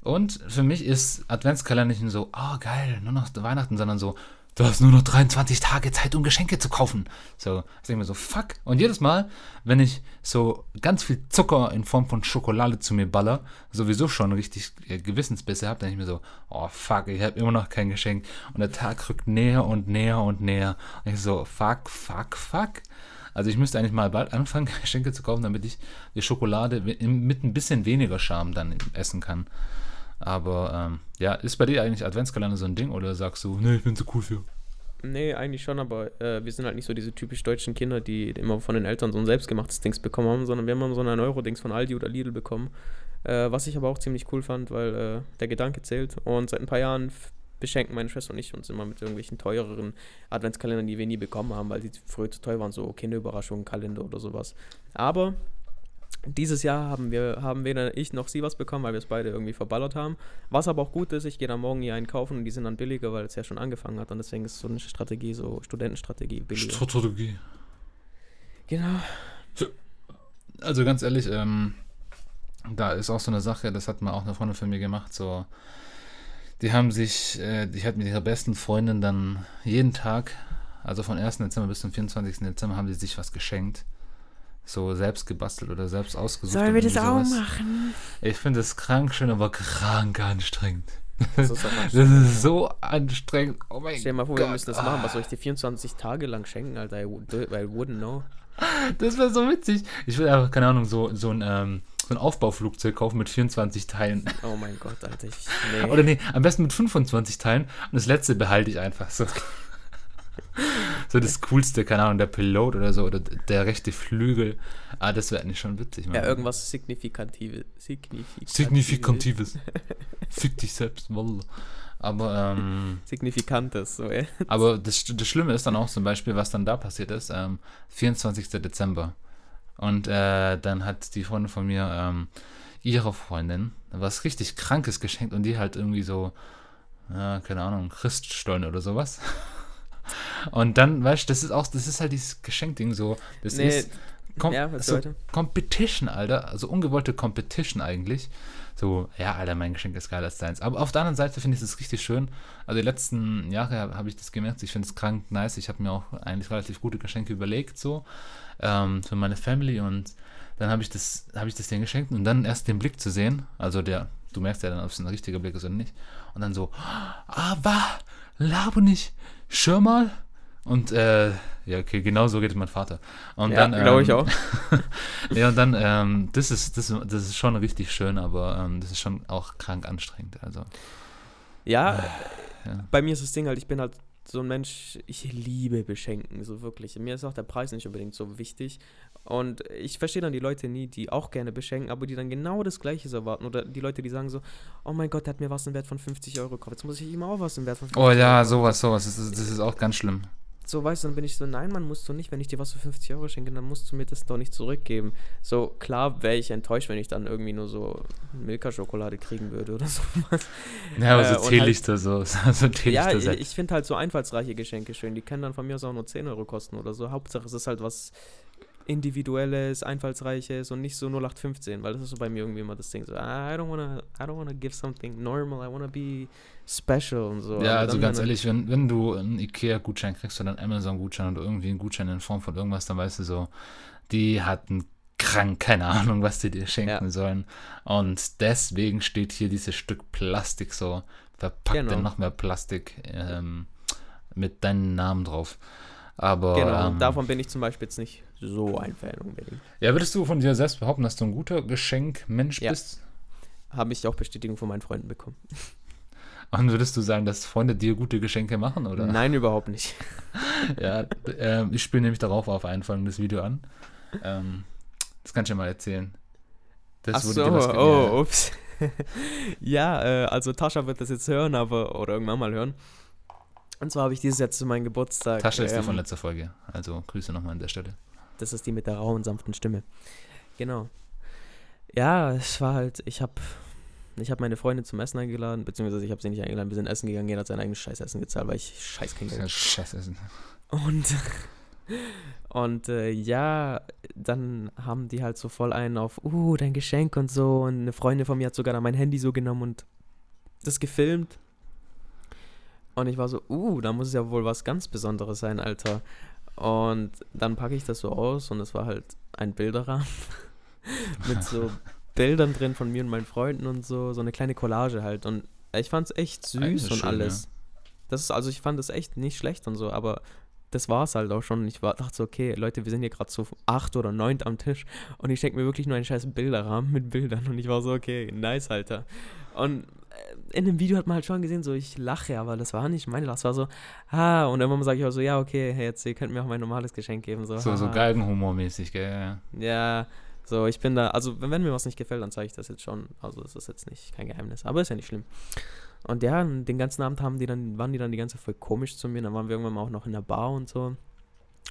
Und für mich ist Adventskalender nicht nur so, oh geil, nur noch Weihnachten, sondern so, du hast nur noch 23 Tage Zeit, um Geschenke zu kaufen. So, ich denke mir so, fuck. Und jedes Mal, wenn ich so ganz viel Zucker in Form von Schokolade zu mir baller, sowieso schon richtig äh, Gewissensbisse habe, denke ich mir so, oh fuck, ich habe immer noch kein Geschenk. Und der Tag rückt näher und näher und näher. Und ich so, fuck, fuck, fuck. Also ich müsste eigentlich mal bald anfangen, Geschenke zu kaufen, damit ich die Schokolade mit ein bisschen weniger Scham dann essen kann. Aber ähm, ja, ist bei dir eigentlich Adventskalender so ein Ding oder sagst du, nee, ich bin zu cool für? Nee, eigentlich schon, aber äh, wir sind halt nicht so diese typisch deutschen Kinder, die immer von den Eltern so ein selbstgemachtes Dings bekommen haben, sondern wir haben immer so ein Euro-Dings von Aldi oder Lidl bekommen. Äh, was ich aber auch ziemlich cool fand, weil äh, der Gedanke zählt. Und seit ein paar Jahren beschenken meine Schwester und ich uns immer mit irgendwelchen teureren Adventskalendern, die wir nie bekommen haben, weil die früher zu teuer waren, so Kinderüberraschungen, Kalender oder sowas. Aber dieses Jahr haben wir, haben weder ich noch sie was bekommen, weil wir es beide irgendwie verballert haben. Was aber auch gut ist, ich gehe dann morgen hier einen kaufen und die sind dann billiger, weil es ja schon angefangen hat und deswegen ist so eine Strategie, so Studentenstrategie billiger. Strategie. genau. Also ganz ehrlich, ähm, da ist auch so eine Sache, das hat mal auch eine Freundin von mir gemacht, so, die haben sich, äh, die hat mit ihrer besten Freundin dann jeden Tag, also von 1. Dezember bis zum 24. Dezember, haben sie sich was geschenkt. So selbst gebastelt oder selbst ausgesucht. Sollen oder wir das auch machen? Ich finde es krank schön, aber krank anstrengend. Das ist auch Das ist so anstrengend. Oh mein Stell dir mal vor, Gott. wir müssen das machen. Was soll ich dir 24 Tage lang schenken, Alter? I, I wouldn't know. Das wäre so witzig. Ich will einfach, keine Ahnung, so, so, ein, ähm, so ein Aufbauflugzeug kaufen mit 24 Teilen. Oh mein Gott, Alter. Ich, nee. Oder nee, am besten mit 25 Teilen und das letzte behalte ich einfach so. So das coolste, keine Ahnung, der Pilot oder so, oder der rechte Flügel. Ah, das wäre eigentlich schon witzig. ja, Mann. irgendwas Signifikatives. Signifikatives. Signifikatives. Fick dich selbst, Wallah. Aber, ähm, Signifikantes, so, ey. aber das, das Schlimme ist dann auch zum Beispiel, was dann da passiert ist, ähm, 24. Dezember. Und äh, dann hat die Freundin von mir ähm, ihrer Freundin was richtig Krankes geschenkt und die halt irgendwie so, ja, keine Ahnung, Christstollen oder sowas. Und dann, weißt du, das ist auch, das ist halt dieses Geschenkding so. Das Nee, ist Com ja, was so? Competition, Alter. Also ungewollte Competition eigentlich. So, ja, Alter, mein Geschenk ist geiler als deins. Aber auf der anderen Seite finde ich es richtig schön. Also die letzten Jahre habe hab ich das gemerkt. Ich finde es krank nice. Ich habe mir auch eigentlich relativ gute Geschenke überlegt, so, ähm, für meine Family. Und dann habe ich das, habe ich das denen geschenkt und dann erst den Blick zu sehen. Also der, du merkst ja dann, ob es ein richtiger Blick ist oder nicht. Und dann so, aber, laber nicht, schau mal. Und, äh, ja, okay, genau so geht es mein Vater. Und ja, dann, glaube ich ähm, auch. ja, und dann, ähm, das ist, das, das ist schon richtig schön, aber ähm, das ist schon auch krank anstrengend. Also, Ja, ja. bei mir ist das Ding halt, ich bin halt so ein Mensch, ich liebe Beschenken, so wirklich. Mir ist auch der Preis nicht unbedingt so wichtig. Und ich verstehe dann die Leute nie, die auch gerne beschenken, aber die dann genau das Gleiche so erwarten. Oder die Leute, die sagen so, oh mein Gott, der hat mir was im Wert von 50 Euro gekauft. Jetzt muss ich ihm auch was im Wert von 50 oh ja, Euro sowas, sowas. Das ist, das ist auch ganz schlimm. So, weißt du, dann bin ich so, nein, man musst du nicht, wenn ich dir was für 50 Euro schenke, dann musst du mir das doch nicht zurückgeben. So, klar wäre ich enttäuscht, wenn ich dann irgendwie nur so Milka-Schokolade kriegen würde oder so. Ja, aber Äh, so und Teelichter, so, so Ja, ich, ich finde halt so einfallsreiche Geschenke schön. Die können dann von mir aus auch nur 10 Euro kosten oder so. Hauptsache, es ist halt was individuelles, einfallsreiches und nicht so 0815, weil das ist so bei mir irgendwie immer das Ding so, ah, I don't wanna, I don't wanna give something normal, I wanna be special und so. Ja, also ganz ehrlich, wenn, wenn du einen Ikea-Gutschein kriegst oder einen Amazon-Gutschein oder irgendwie einen Gutschein in Form von irgendwas, dann weißt du so, die hatten krank keine Ahnung, was die dir schenken Ja. sollen. Und deswegen steht hier dieses Stück Plastik so verpackt Genau. in noch mehr Plastik ähm, mit deinem Namen drauf. Aber Genau, ähm, davon bin ich zum Beispiel jetzt nicht so ein Fan unbedingt. ja, würdest du von dir selbst behaupten, dass du ein guter Geschenkmensch Ja. bist? Habe ich auch Bestätigung von meinen Freunden bekommen. Und würdest du sagen, dass Freunde dir gute Geschenke machen? Oder? Nein, überhaupt nicht. Ja, ähm, ich spiele nämlich darauf auf ein folgendes Video an. Ähm, das kann ich dir mal erzählen. Das Ach wurde so, dir was ge- oh, ups. ja, äh, also Tascha wird das jetzt hören, aber, oder irgendwann mal hören. Und zwar habe ich dieses Jahr zu meinem Geburtstag. Tasche ist die ähm, von letzter Folge. Also Grüße nochmal an der Stelle. Das ist die mit der rauen, sanften Stimme. Genau. Ja, es war halt, ich habe ich hab meine Freundin zum Essen eingeladen, beziehungsweise ich habe sie nicht eingeladen, wir sind essen gegangen, jeder hat sein eigenes Scheißessen gezahlt, weil ich scheiß kein Geld. Scheiße. Und, und äh, ja, dann haben die halt so voll einen auf, uh, dein Geschenk und so. Und eine Freundin von mir hat sogar dann mein Handy so genommen und das gefilmt. Und ich war so, uh, da muss es ja wohl was ganz Besonderes sein, Alter. Und dann packe ich das so aus und es war halt ein Bilderrahmen mit so Bildern drin von mir und meinen Freunden und so, so eine kleine Collage halt. Und ich fand es echt süß Eigentlich und schön, alles. Das ist, also ich fand es echt nicht schlecht und so, aber das war es halt auch schon. Ich war, dachte so, okay, Leute, wir sind hier gerade so acht oder neunt am Tisch und ich schenke mir wirklich nur einen scheiß Bilderrahmen mit Bildern und ich war so, okay, nice, Alter. Und äh, in dem Video hat man halt schon gesehen, so ich lache, aber das war nicht mein Lachen, das war so, ah, und irgendwann sage ich auch so, ja, okay, hey, jetzt, ihr könnt mir auch mein normales Geschenk geben. So, So, so haha. Galgenhumor-mäßig, gell? Ja, ja. So, ich bin da, also wenn, mir was nicht gefällt, dann zeige ich das jetzt schon. Also das ist jetzt nicht kein Geheimnis, aber ist ja nicht schlimm. Und ja, den ganzen Abend haben die dann, waren die dann die ganze Zeit voll komisch zu mir. Dann waren wir irgendwann mal auch noch in der Bar und so.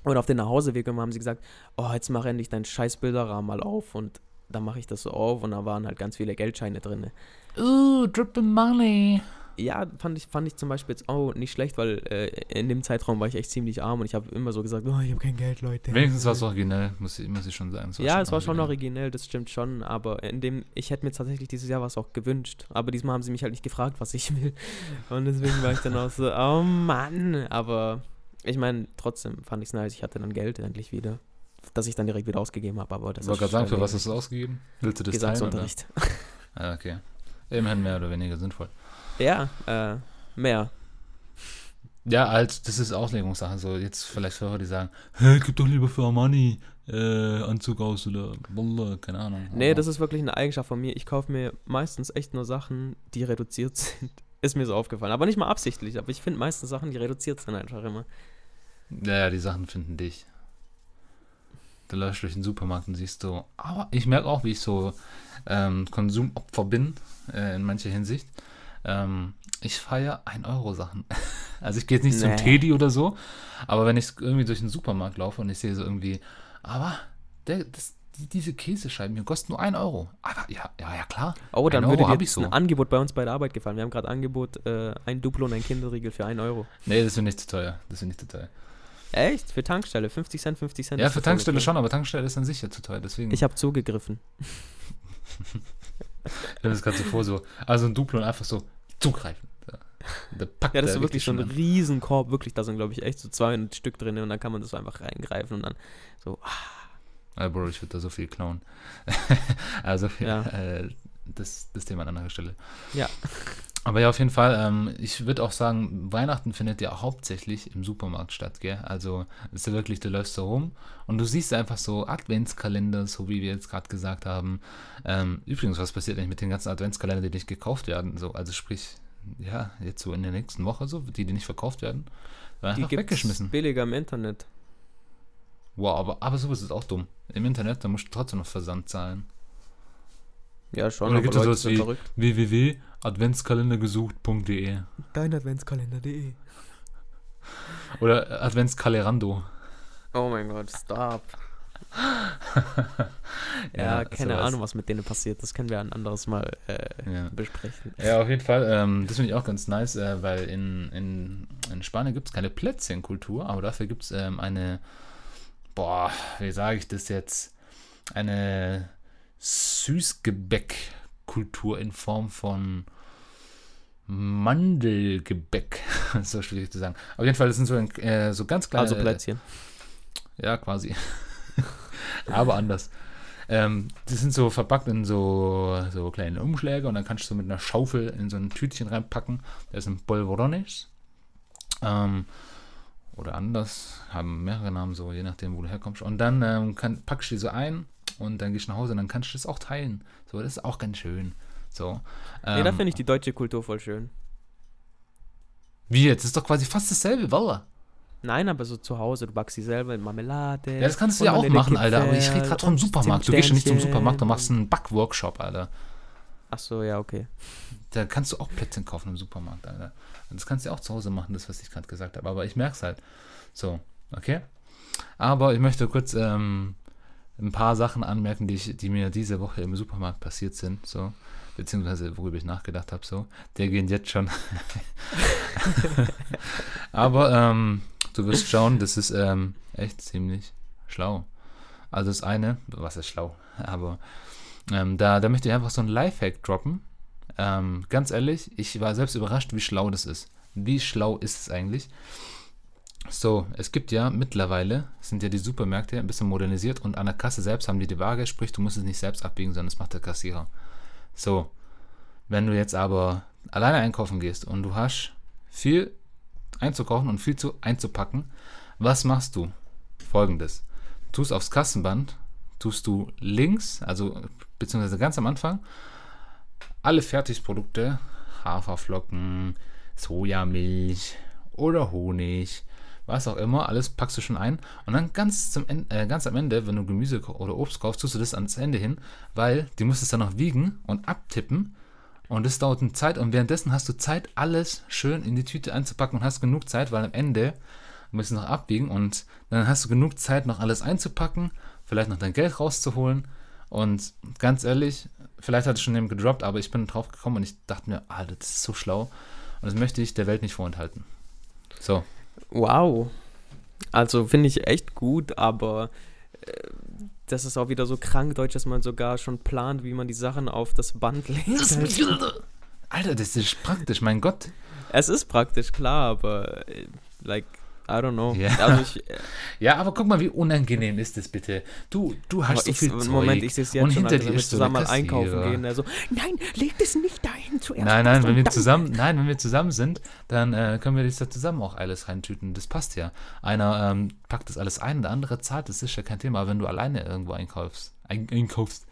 Und auf den Nachhauseweg haben sie gesagt, oh, jetzt mach endlich deinen scheiß Bilderrahmen mal auf. Und dann mache ich das so auf und da waren halt ganz viele Geldscheine drin. Ooh, dripping money. Ja, fand ich, fand ich zum Beispiel jetzt auch nicht schlecht, weil äh, in dem Zeitraum war ich echt ziemlich arm und ich habe immer so gesagt, oh, ich habe kein Geld, Leute. Wenigstens war es originell, muss ich, muss ich schon sagen. ja, es war schon originell, das stimmt schon, aber in dem, ich hätte mir tatsächlich dieses Jahr was auch gewünscht, aber diesmal haben sie mich halt nicht gefragt, was ich will und deswegen war ich dann auch so, oh Mann, aber ich meine, trotzdem fand ich es nice, ich hatte dann Geld endlich wieder, dass ich dann direkt wieder ausgegeben habe, aber das Ich wollte gerade sagen, für was hast du ausgegeben? Willst du das teilen? Gesangsunterricht. Ah, okay. Immerhin mehr oder weniger sinnvoll. Ja, äh, mehr. Ja, halt, das ist Auslegungssache. So, jetzt vielleicht Hörer, die sagen, hä, gib doch lieber für Armani äh, Anzug aus oder blablabla, keine Ahnung. Nee, das ist wirklich eine Eigenschaft von mir. Ich kaufe mir meistens echt nur Sachen, die reduziert sind. Ist mir so aufgefallen. Aber nicht mal absichtlich, aber ich finde meistens Sachen, die reduziert sind einfach immer. Ja, ja, die Sachen finden dich. Du läufst durch den Supermarkt und siehst so, aber ich merke auch, wie ich so ähm, Konsumopfer bin, äh, in mancher Hinsicht. Ähm, ich feiere 1-Euro-Sachen. Also ich gehe jetzt nicht zum Nee. Teddy oder so, aber wenn ich irgendwie durch den Supermarkt laufe und ich sehe so irgendwie, aber der, das, die, diese Käsescheiben hier kosten nur 1 Euro. Aber ja, ja, ja klar. Oh, dann würde Euro dir so. ein Angebot bei uns bei der Arbeit gefallen. Wir haben gerade Angebot, äh, ein Duplo und ein Kinderriegel für 1 Euro. Nee, das finde ich zu teuer. Das finde ich zu teuer. Echt? Für Tankstelle? 50 Cent, 50 Cent? Ja, ist für Tankstelle schon, aber Tankstelle ist dann sicher zu teuer. Deswegen. Ich habe zugegriffen. Ich mir das gerade so vor, so, also ein Duplo und einfach so zugreifen. Ja, Da packt Ja, das ist wirklich so ein schon an. Riesenkorb. Wirklich, da sind, glaube ich, echt so 200 Stück drin und dann kann man das einfach reingreifen und dann so, ah, Bro, ich würde da so viel klauen. also, Ja. äh, das, das Thema an anderer Stelle. Ja. Aber ja, auf jeden Fall, ähm, ich würde auch sagen, Weihnachten findet ja hauptsächlich im Supermarkt statt, gell? Also, ist ja wirklich, du läufst so rum und du siehst einfach so Adventskalender, so wie wir jetzt gerade gesagt haben. Ähm, übrigens, was passiert eigentlich mit den ganzen Adventskalendern, die nicht gekauft werden? So, also sprich, ja, jetzt so in der nächsten Woche so, die, die nicht verkauft werden, werden die weggeschmissen. billiger im Internet. Wow, aber, aber sowas ist auch dumm. Im Internet, da musst du trotzdem noch Versand zahlen. Ja, schon, Oder gibt es sowas wie www.adventskalendergesucht.de Dein Adventskalender.de oder Adventskalerando. Oh mein Gott, stop. ja, Ja, keine sowas. Ahnung, was mit denen passiert. Das können wir ein anderes Mal äh, Ja. besprechen. ja, auf jeden Fall. Ähm, das finde ich auch ganz nice, äh, weil in, in, in Spanien gibt es keine Plätzchenkultur, aber dafür gibt es ähm, eine boah, wie sage ich das jetzt? Eine Süßgebäckkultur in Form von Mandelgebäck. so schwierig zu sagen. Auf jeden Fall, das sind so, äh, so ganz kleine. Also Plätzchen. Ja, quasi. Aber anders. Ähm, die sind so verpackt in so, so kleine Umschläge und dann kannst du so mit einer Schaufel in so ein Tütchen reinpacken. Da sind Polvorones. Ähm, oder anders, haben mehrere Namen so, je nachdem, wo du herkommst. Und dann ähm, kann, packst du die so ein und dann gehst du nach Hause und dann kannst du das auch teilen. So, das ist auch ganz schön. So. nee, da Ähm, finde ich die deutsche Kultur voll schön. wie jetzt? Das ist doch quasi fast dasselbe, Walla. Nein, aber so zu Hause, du backst sie selber in Marmelade. Ja, das kannst du ja auch machen, Alter. Aber ich rede gerade vom Supermarkt. Du gehst ja nicht zum. Supermarkt und machst einen Backworkshop, Alter. Ach so, ja, okay. Da kannst du auch Plätzchen kaufen im Supermarkt, Alter. Und das kannst du ja auch zu Hause machen, das, was ich gerade gesagt habe. Aber ich merke es halt. So, okay? Aber ich möchte kurz ähm, ein paar Sachen anmerken, die, ich, die mir diese Woche im Supermarkt passiert sind. So, beziehungsweise worüber ich nachgedacht habe. So, der gehen jetzt schon. Aber ähm, du wirst schauen, das ist ähm, echt ziemlich schlau. Also das eine, was ist schlau? Aber ähm, da, da möchte ich einfach so ein Lifehack droppen. Ähm, ganz ehrlich, ich war selbst überrascht, wie schlau das ist. Wie schlau ist es eigentlich? So, es gibt ja mittlerweile, sind ja die Supermärkte ein bisschen modernisiert und an der Kasse selbst haben die die Waage, sprich, du musst es nicht selbst abbiegen, sondern das macht der Kassierer. So, wenn du jetzt aber alleine einkaufen gehst und du hast viel einzukaufen und viel zu einzupacken, was machst du? Folgendes. Tust aufs Kassenband, tust du links, also beziehungsweise ganz am Anfang, alle Fertigprodukte, Haferflocken, Sojamilch oder Honig, was auch immer, alles packst du schon ein. Und dann ganz, zum En- äh, ganz am Ende, wenn du Gemüse oder Obst kaufst, tust du das ans Ende hin, weil die musst es dann noch wiegen und abtippen. Und das dauert eine Zeit und währenddessen hast du Zeit, alles schön in die Tüte einzupacken und hast genug Zeit, weil am Ende musst du noch abbiegen und dann hast du genug Zeit, noch alles einzupacken, vielleicht noch dein Geld rauszuholen. Und ganz ehrlich, vielleicht hat es schon jemand gedroppt, aber ich bin drauf gekommen und ich dachte mir, Alter, das ist so schlau. Und das möchte ich der Welt nicht vorenthalten. So, Wow. Also finde ich echt gut, aber äh, das ist auch wieder so krank deutsch, dass man sogar schon plant, wie man die Sachen auf das Band legt. Alter, das ist praktisch, mein Gott. es ist praktisch, klar, aber äh, like, I don't know. Ja. Also ich, äh, Ja, aber guck mal, wie unangenehm ist das bitte. Du, du hast so ich, viel Zeug Moment, ich sehe es jetzt und schon, hinter Alter, dir wenn wir ist so der zusammen mal einkaufen gehen. Also, nein, leg das nicht dahin zuerst. Nein, nein, wenn wir zusammen, nein, wenn wir zusammen sind, dann äh, können wir das da zusammen auch alles reintüten. Das passt ja. Einer ähm, packt das alles ein, der andere zahlt, das ist ja kein Thema. Aber wenn du alleine irgendwo einkaufst, ein, einkaufst,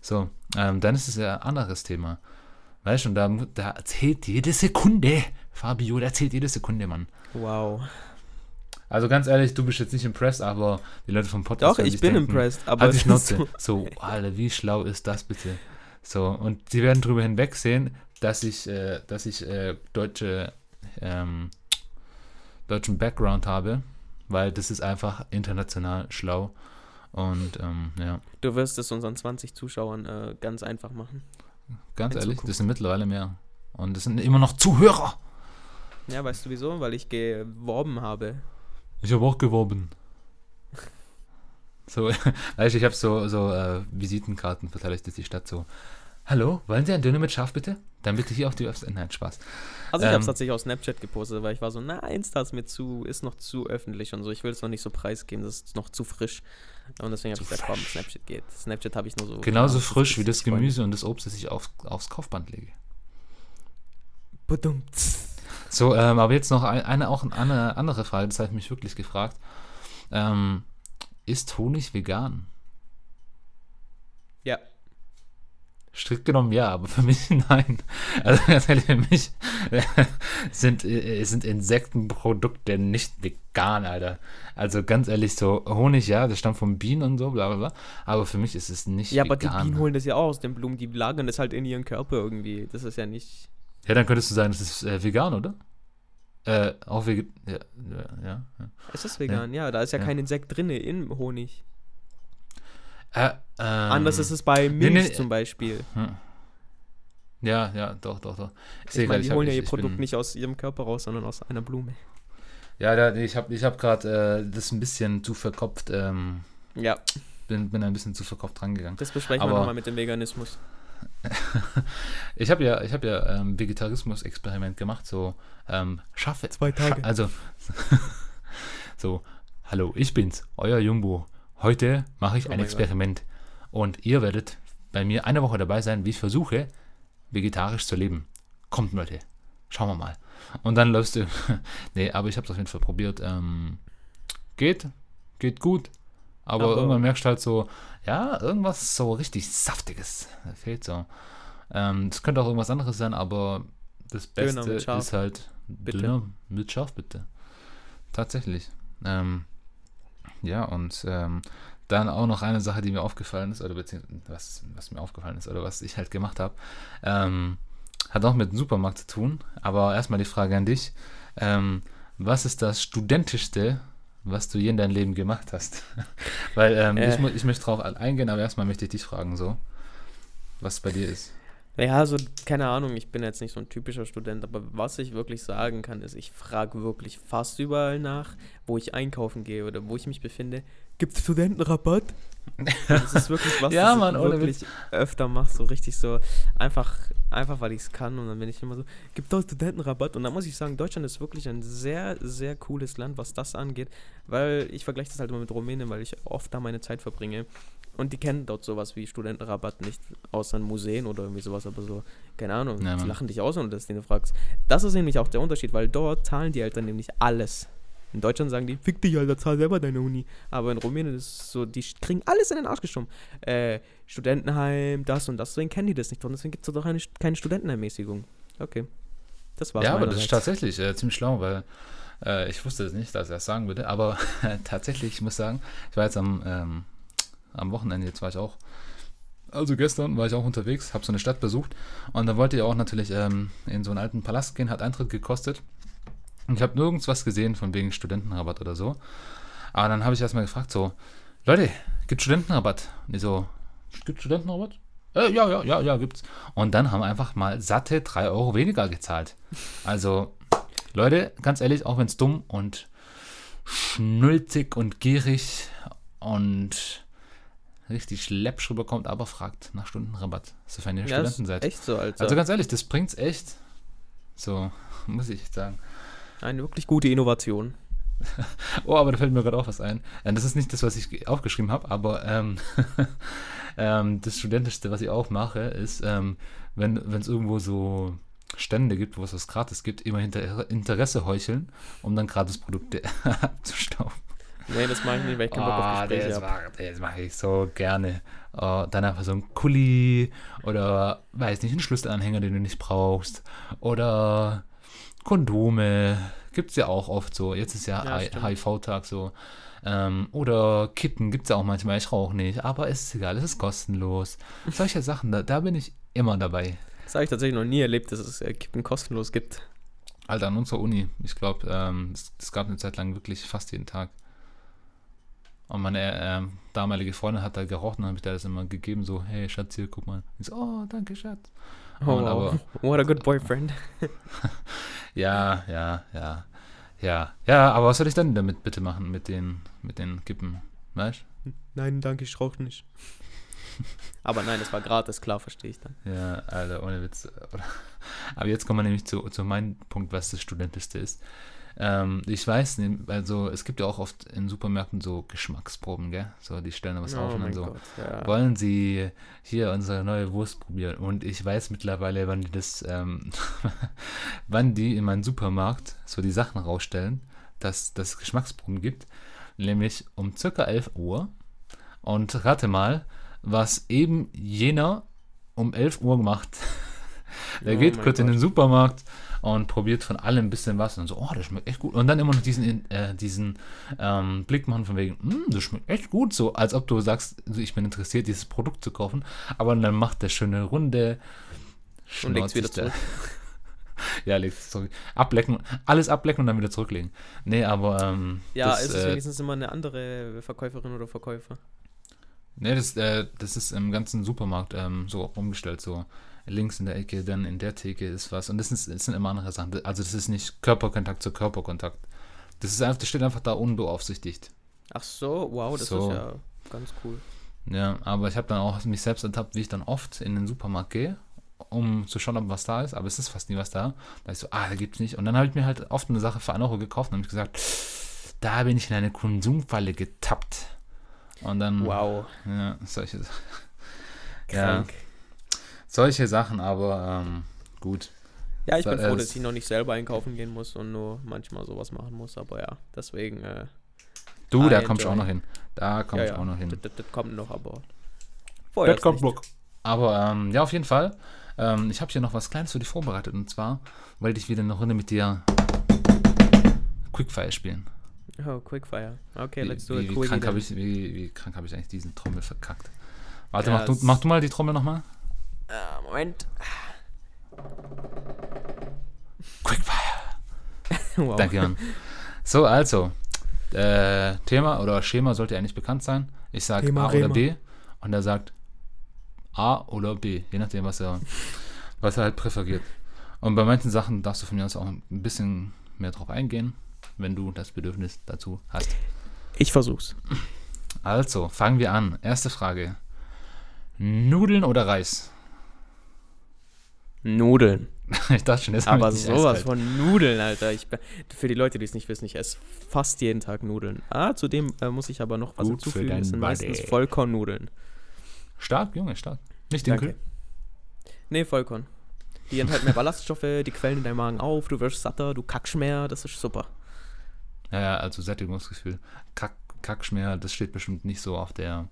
so, ähm, dann ist es ja ein anderes Thema. Weißt du, und da, da zählt jede Sekunde, Fabio, da zählt jede Sekunde, Mann. Wow. Also ganz ehrlich, du bist jetzt nicht impressed, aber die Leute vom Podcast Doch, ich bin denken, impressed, aber Halt die Schnauze. so- So, Alter, wie schlau ist das bitte? So, und sie werden drüber hinwegsehen, dass ich, äh, dass ich äh, deutsche, ähm, deutschen Background habe, weil das ist einfach international schlau. Und ähm, ja, Du wirst es unseren 20 Zuschauern äh, ganz einfach machen. ganz In ehrlich, Zukunft. das sind mittlerweile mehr. Und das sind immer noch Zuhörer. Ja, weißt du wieso? Weil ich geworben habe. Ich habe auch geworben. So, weißt du, ich habe so, so äh, Visitenkarten verteile ich durch die Stadt so. Hallo, wollen Sie ein Döner mit Schaf bitte? Dann bitte hier auf die Website. Nein, Spaß. Also ich habe Ähm. es tatsächlich auf Snapchat gepostet, weil ich war so, na, Insta ist mir zu, ist noch zu öffentlich und so. Ich will es noch nicht so preisgeben, das ist noch zu frisch. Und deswegen habe ich gesagt, komm. Snapchat geht. Snapchat habe ich nur so. Genauso ja, frisch wie das Gemüse und das Obst, das ich auf, aufs Kaufband lege. Badum. So, ähm, aber jetzt noch ein- eine, auch eine andere Frage, das habe ich mich wirklich gefragt. Ähm, ist Honig vegan? Ja. Strikt genommen ja, aber für mich nein. Also ganz ehrlich, für mich sind, äh, sind Insektenprodukte nicht vegan, Alter. Also ganz ehrlich, so Honig, ja, das stammt von Bienen und so, bla bla bla. Aber für mich ist es nicht Ja, aber die vegan. Bienen holen das ja auch aus den Blumen, die lagern das halt in ihren Körper irgendwie. Das ist ja nicht. Ja, dann könntest du sagen, das ist äh, vegan, oder? Äh, auch vegan. Ja, ja, ja. Es ist vegan, ja. Da ist ja, Ja. kein Insekt drin im Honig. Äh, ähm, Anders ist es bei Milch nee, nee, zum Beispiel. hm. Ja, ja, doch, doch, doch. Ich Ich meine, die holen ja ihr Produkt nicht aus ihrem Körper raus, sondern aus einer Blume. Ja, da, ich habe ich hab gerade äh, das ein bisschen zu verkopft, ähm, Ja, bin, bin ein bisschen zu verkopft rangegangen. das besprechen wir Aber- nochmal mit dem Veganismus. Ich habe ja, ich habe ja ähm, Vegetarismus-Experiment gemacht, so ähm, schaffe. Zwei Tage. Scha also so, hallo, ich bin's, euer Jumbo. Heute mache ich Oh ein Experiment und ihr werdet bei mir eine Woche dabei sein, wie ich versuche, vegetarisch zu leben. Kommt Leute, schauen wir mal. Und dann läufst du, nee, aber ich habe es auf jeden Fall probiert. Ähm, geht, geht gut. Aber, Aber- irgendwann merkst du halt so, ja, irgendwas so richtig Saftiges fehlt so. Ähm, das könnte auch irgendwas anderes sein, aber das Beste ist halt Bitte. Döner mit Schaf, bitte. Tatsächlich. Ähm, ja, und ähm, dann auch noch eine Sache, die mir aufgefallen ist, oder beziehungsweise was, was mir aufgefallen ist, oder was ich halt gemacht habe, ähm, hat auch mit dem Supermarkt zu tun. Aber erstmal die Frage an dich. Ähm, was ist das Studentischste, was du je in deinem Leben gemacht hast? Weil ähm, Äh. ich, ich möchte drauf eingehen, aber erstmal möchte ich dich fragen, so, was bei dir ist. Ja, also keine Ahnung, ich bin jetzt nicht so ein typischer Student, aber was ich wirklich sagen kann, ist, ich frage wirklich fast überall nach, wo ich einkaufen gehe oder wo ich mich befinde. Gibt es Studentenrabatt? Das ist wirklich was, Ja, das Mann, ich wirklich öfter mache, so richtig so, einfach, einfach weil ich es kann und dann bin ich immer so, gibt es Studentenrabatt? Und da muss ich sagen, Deutschland ist wirklich ein sehr, sehr cooles Land, was das angeht, weil ich vergleiche das halt immer mit Rumänien, weil ich oft da meine Zeit verbringe. Und die kennen dort sowas wie Studentenrabatt nicht, außer in Museen oder irgendwie sowas, aber so, keine Ahnung, Ja, die lachen dich aus, wenn du das denen fragst. Das ist nämlich auch der Unterschied, weil dort zahlen die Eltern nämlich alles. In Deutschland sagen die, fick dich, Alter, zahl selber deine Uni. Aber in Rumänien ist es so, die kriegen alles in den Arsch geschoben. Äh, Studentenheim, das und das, deswegen kennen die das nicht. Und deswegen gibt es doch eine, keine Studentenermäßigung. Okay. Das war's ja, aber das ist meinerseits. tatsächlich äh, ziemlich schlau, weil äh, ich wusste es nicht, dass er es sagen würde, aber tatsächlich, ich muss sagen, ich war jetzt am, ähm, am Wochenende, jetzt war ich auch, also gestern war ich auch unterwegs, habe so eine Stadt besucht und da wollte ich auch natürlich ähm, in so einen alten Palast gehen, hat Eintritt gekostet und ich habe nirgends was gesehen von wegen Studentenrabatt oder so. Aber dann habe ich erstmal gefragt, so, Leute, gibt Studentenrabatt? Und die so, gibt Studentenrabatt? Äh, ja, ja, ja, ja, gibt's. Und dann haben wir einfach mal satte 3 Euro weniger gezahlt. Also, Leute, ganz ehrlich, auch wenn es dumm und schnulzig und gierig und richtig läppsch rüberkommt, aber fragt nach Stundenrabatt, sofern ihr Ja, Studenten seid. echt so, Alter. Also ganz ehrlich, das bringt's echt. So, muss ich sagen. Eine wirklich gute Innovation. Oh, aber da fällt mir gerade auch was ein. Äh, Das ist nicht das, was ich ge- aufgeschrieben habe, aber ähm, ähm, das Studentischste, was ich auch mache, ist, ähm, wenn es irgendwo so Stände gibt, wo es was gratis gibt, immer hinter Interesse heucheln, um dann gratis Produkte abzustauben. Nee, das mache ich nicht, weil ich keinen Bock Ah, auf Gespräche das habe. mache das mach ich so gerne. Äh, dann einfach so ein Kuli oder, weiß nicht, einen Schlüsselanhänger, den du nicht brauchst. Oder Kondome. Gibt es ja auch oft so. Jetzt ist ja, Ja. HIV-Tag so. Ähm, oder Kippen gibt es ja auch manchmal. Ich rauche nicht. Aber es ist egal, es ist kostenlos. Solche Sachen, da, da bin ich immer dabei. Das habe ich tatsächlich noch nie erlebt, dass es äh, Kippen kostenlos gibt. Alter, an unserer Uni. Ich glaube, ähm, es, es gab eine Zeit lang wirklich fast jeden Tag. Und meine ähm, damalige Freundin hat da geraucht und habe ich da das immer gegeben, so, hey Schatz, hier, guck mal. Ich so, oh, danke, Schatz. Oh, aber- what a good boyfriend. Ja, ja, ja. Ja, ja, aber was soll ich denn damit bitte machen, mit den, mit den Kippen? Weißt Nein, danke, ich rauche nicht. Aber nein, es war gratis, klar, verstehe ich dann. Ja, Alter, ohne Witz. Aber jetzt kommen wir nämlich zu, zu meinem Punkt, was das Studentischste ist. Ähm, ich weiß also es gibt ja auch oft in Supermärkten so Geschmacksproben, gell? So, die stellen da was auf und dann so. Oh Gott, ja. Wollen Sie hier unsere neue Wurst probieren? Und ich weiß mittlerweile, wann die das, ähm, wann die in meinen Supermarkt so die Sachen rausstellen, dass das Geschmacksproben gibt. Nämlich um circa 11 Uhr. Und rate mal, was eben jener um 11 Uhr macht. Der Oh geht kurz in Gott. den Supermarkt und probiert von allem ein bisschen was und so, oh, das schmeckt echt gut. Und dann immer noch diesen, äh, diesen ähm, Blick machen von wegen, "Mm, das schmeckt echt gut, so als ob du sagst, ich bin interessiert, dieses Produkt zu kaufen. Aber dann macht der schöne Runde, Und schnauzt wieder zurück. ja, legt es zurück. Ablecken, alles ablecken und dann wieder zurücklegen. Nee, aber ähm, Ja, das, ist es äh, wenigstens immer eine andere Verkäuferin oder Verkäufer? Nee, das, äh, das ist im ganzen Supermarkt ähm, so umgestellt, so links in der Ecke, dann in der Theke ist was. Und das, ist, das sind immer andere Sachen. Also das ist nicht Körperkontakt zu Körperkontakt. Das ist einfach, das steht einfach da unbeaufsichtigt. Ach so, wow, das So. ist ja ganz cool. Ja, aber ich habe dann auch mich selbst ertappt, wie ich dann oft in den Supermarkt gehe, um zu schauen, ob was da ist, aber es ist fast nie was da. Da ich so, ah, da gibt's nicht. Und dann habe ich mir halt oft eine Sache für 1 Euro gekauft und habe gesagt, da bin ich in eine Konsumfalle getappt. Und dann, Wow, ja, solche, Ja. Solche Sachen, aber ähm, gut. Ja, ich So, bin froh, dass ich noch nicht selber einkaufen gehen muss und nur manchmal sowas machen muss, aber ja, deswegen, äh, Du, da kommst du auch noch hin. Da kommst ja, du auch noch hin. Das, das, das kommt noch, aber vorher Das kommt noch. Aber ähm, ja, auf jeden Fall. Ähm, ich habe hier noch was Kleines für dich vorbereitet. Und zwar wollte ich wieder eine Runde mit dir Quickfire spielen. Oh, Quickfire. Okay, Wie, let's do wie, it. wie, Quickie krank habe ich, wie, wie krank habe ich eigentlich diesen Trommel verkackt? Warte, Ja, mach, du, mach du mal die Trommel nochmal. Ah, Moment. Quickfire. wow. Danke, Mann. So, also. Äh, Thema oder Schema sollte eigentlich bekannt sein. Ich sage A oder Rema. B. Und er sagt A oder B. Je nachdem, was er, was er halt präferiert. Und bei manchen Sachen darfst du von mir aus auch ein bisschen mehr drauf eingehen, wenn du das Bedürfnis dazu hast. Ich versuch's. Also, fangen wir an. Erste Frage. Nudeln oder Reis? Nudeln. ich dachte schon, das Aber ist sowas von Nudeln, Alter. Ich, für die Leute, die es nicht wissen, ich esse fast jeden Tag Nudeln. Ah, zudem äh, muss ich aber noch was Gut für hinzufügen. deinen Das sind meistens. Vollkornnudeln. Stark, Junge, stark. Nicht Dinkel. Danke. Nee, Vollkorn. Die enthalten mehr Ballaststoffe, die quellen in deinem Magen auf, du wirst satter, du kackst mehr, das ist super. Ja, ja, also Sättigungsgefühl. Kack, Kackschmer, das steht bestimmt nicht so auf der.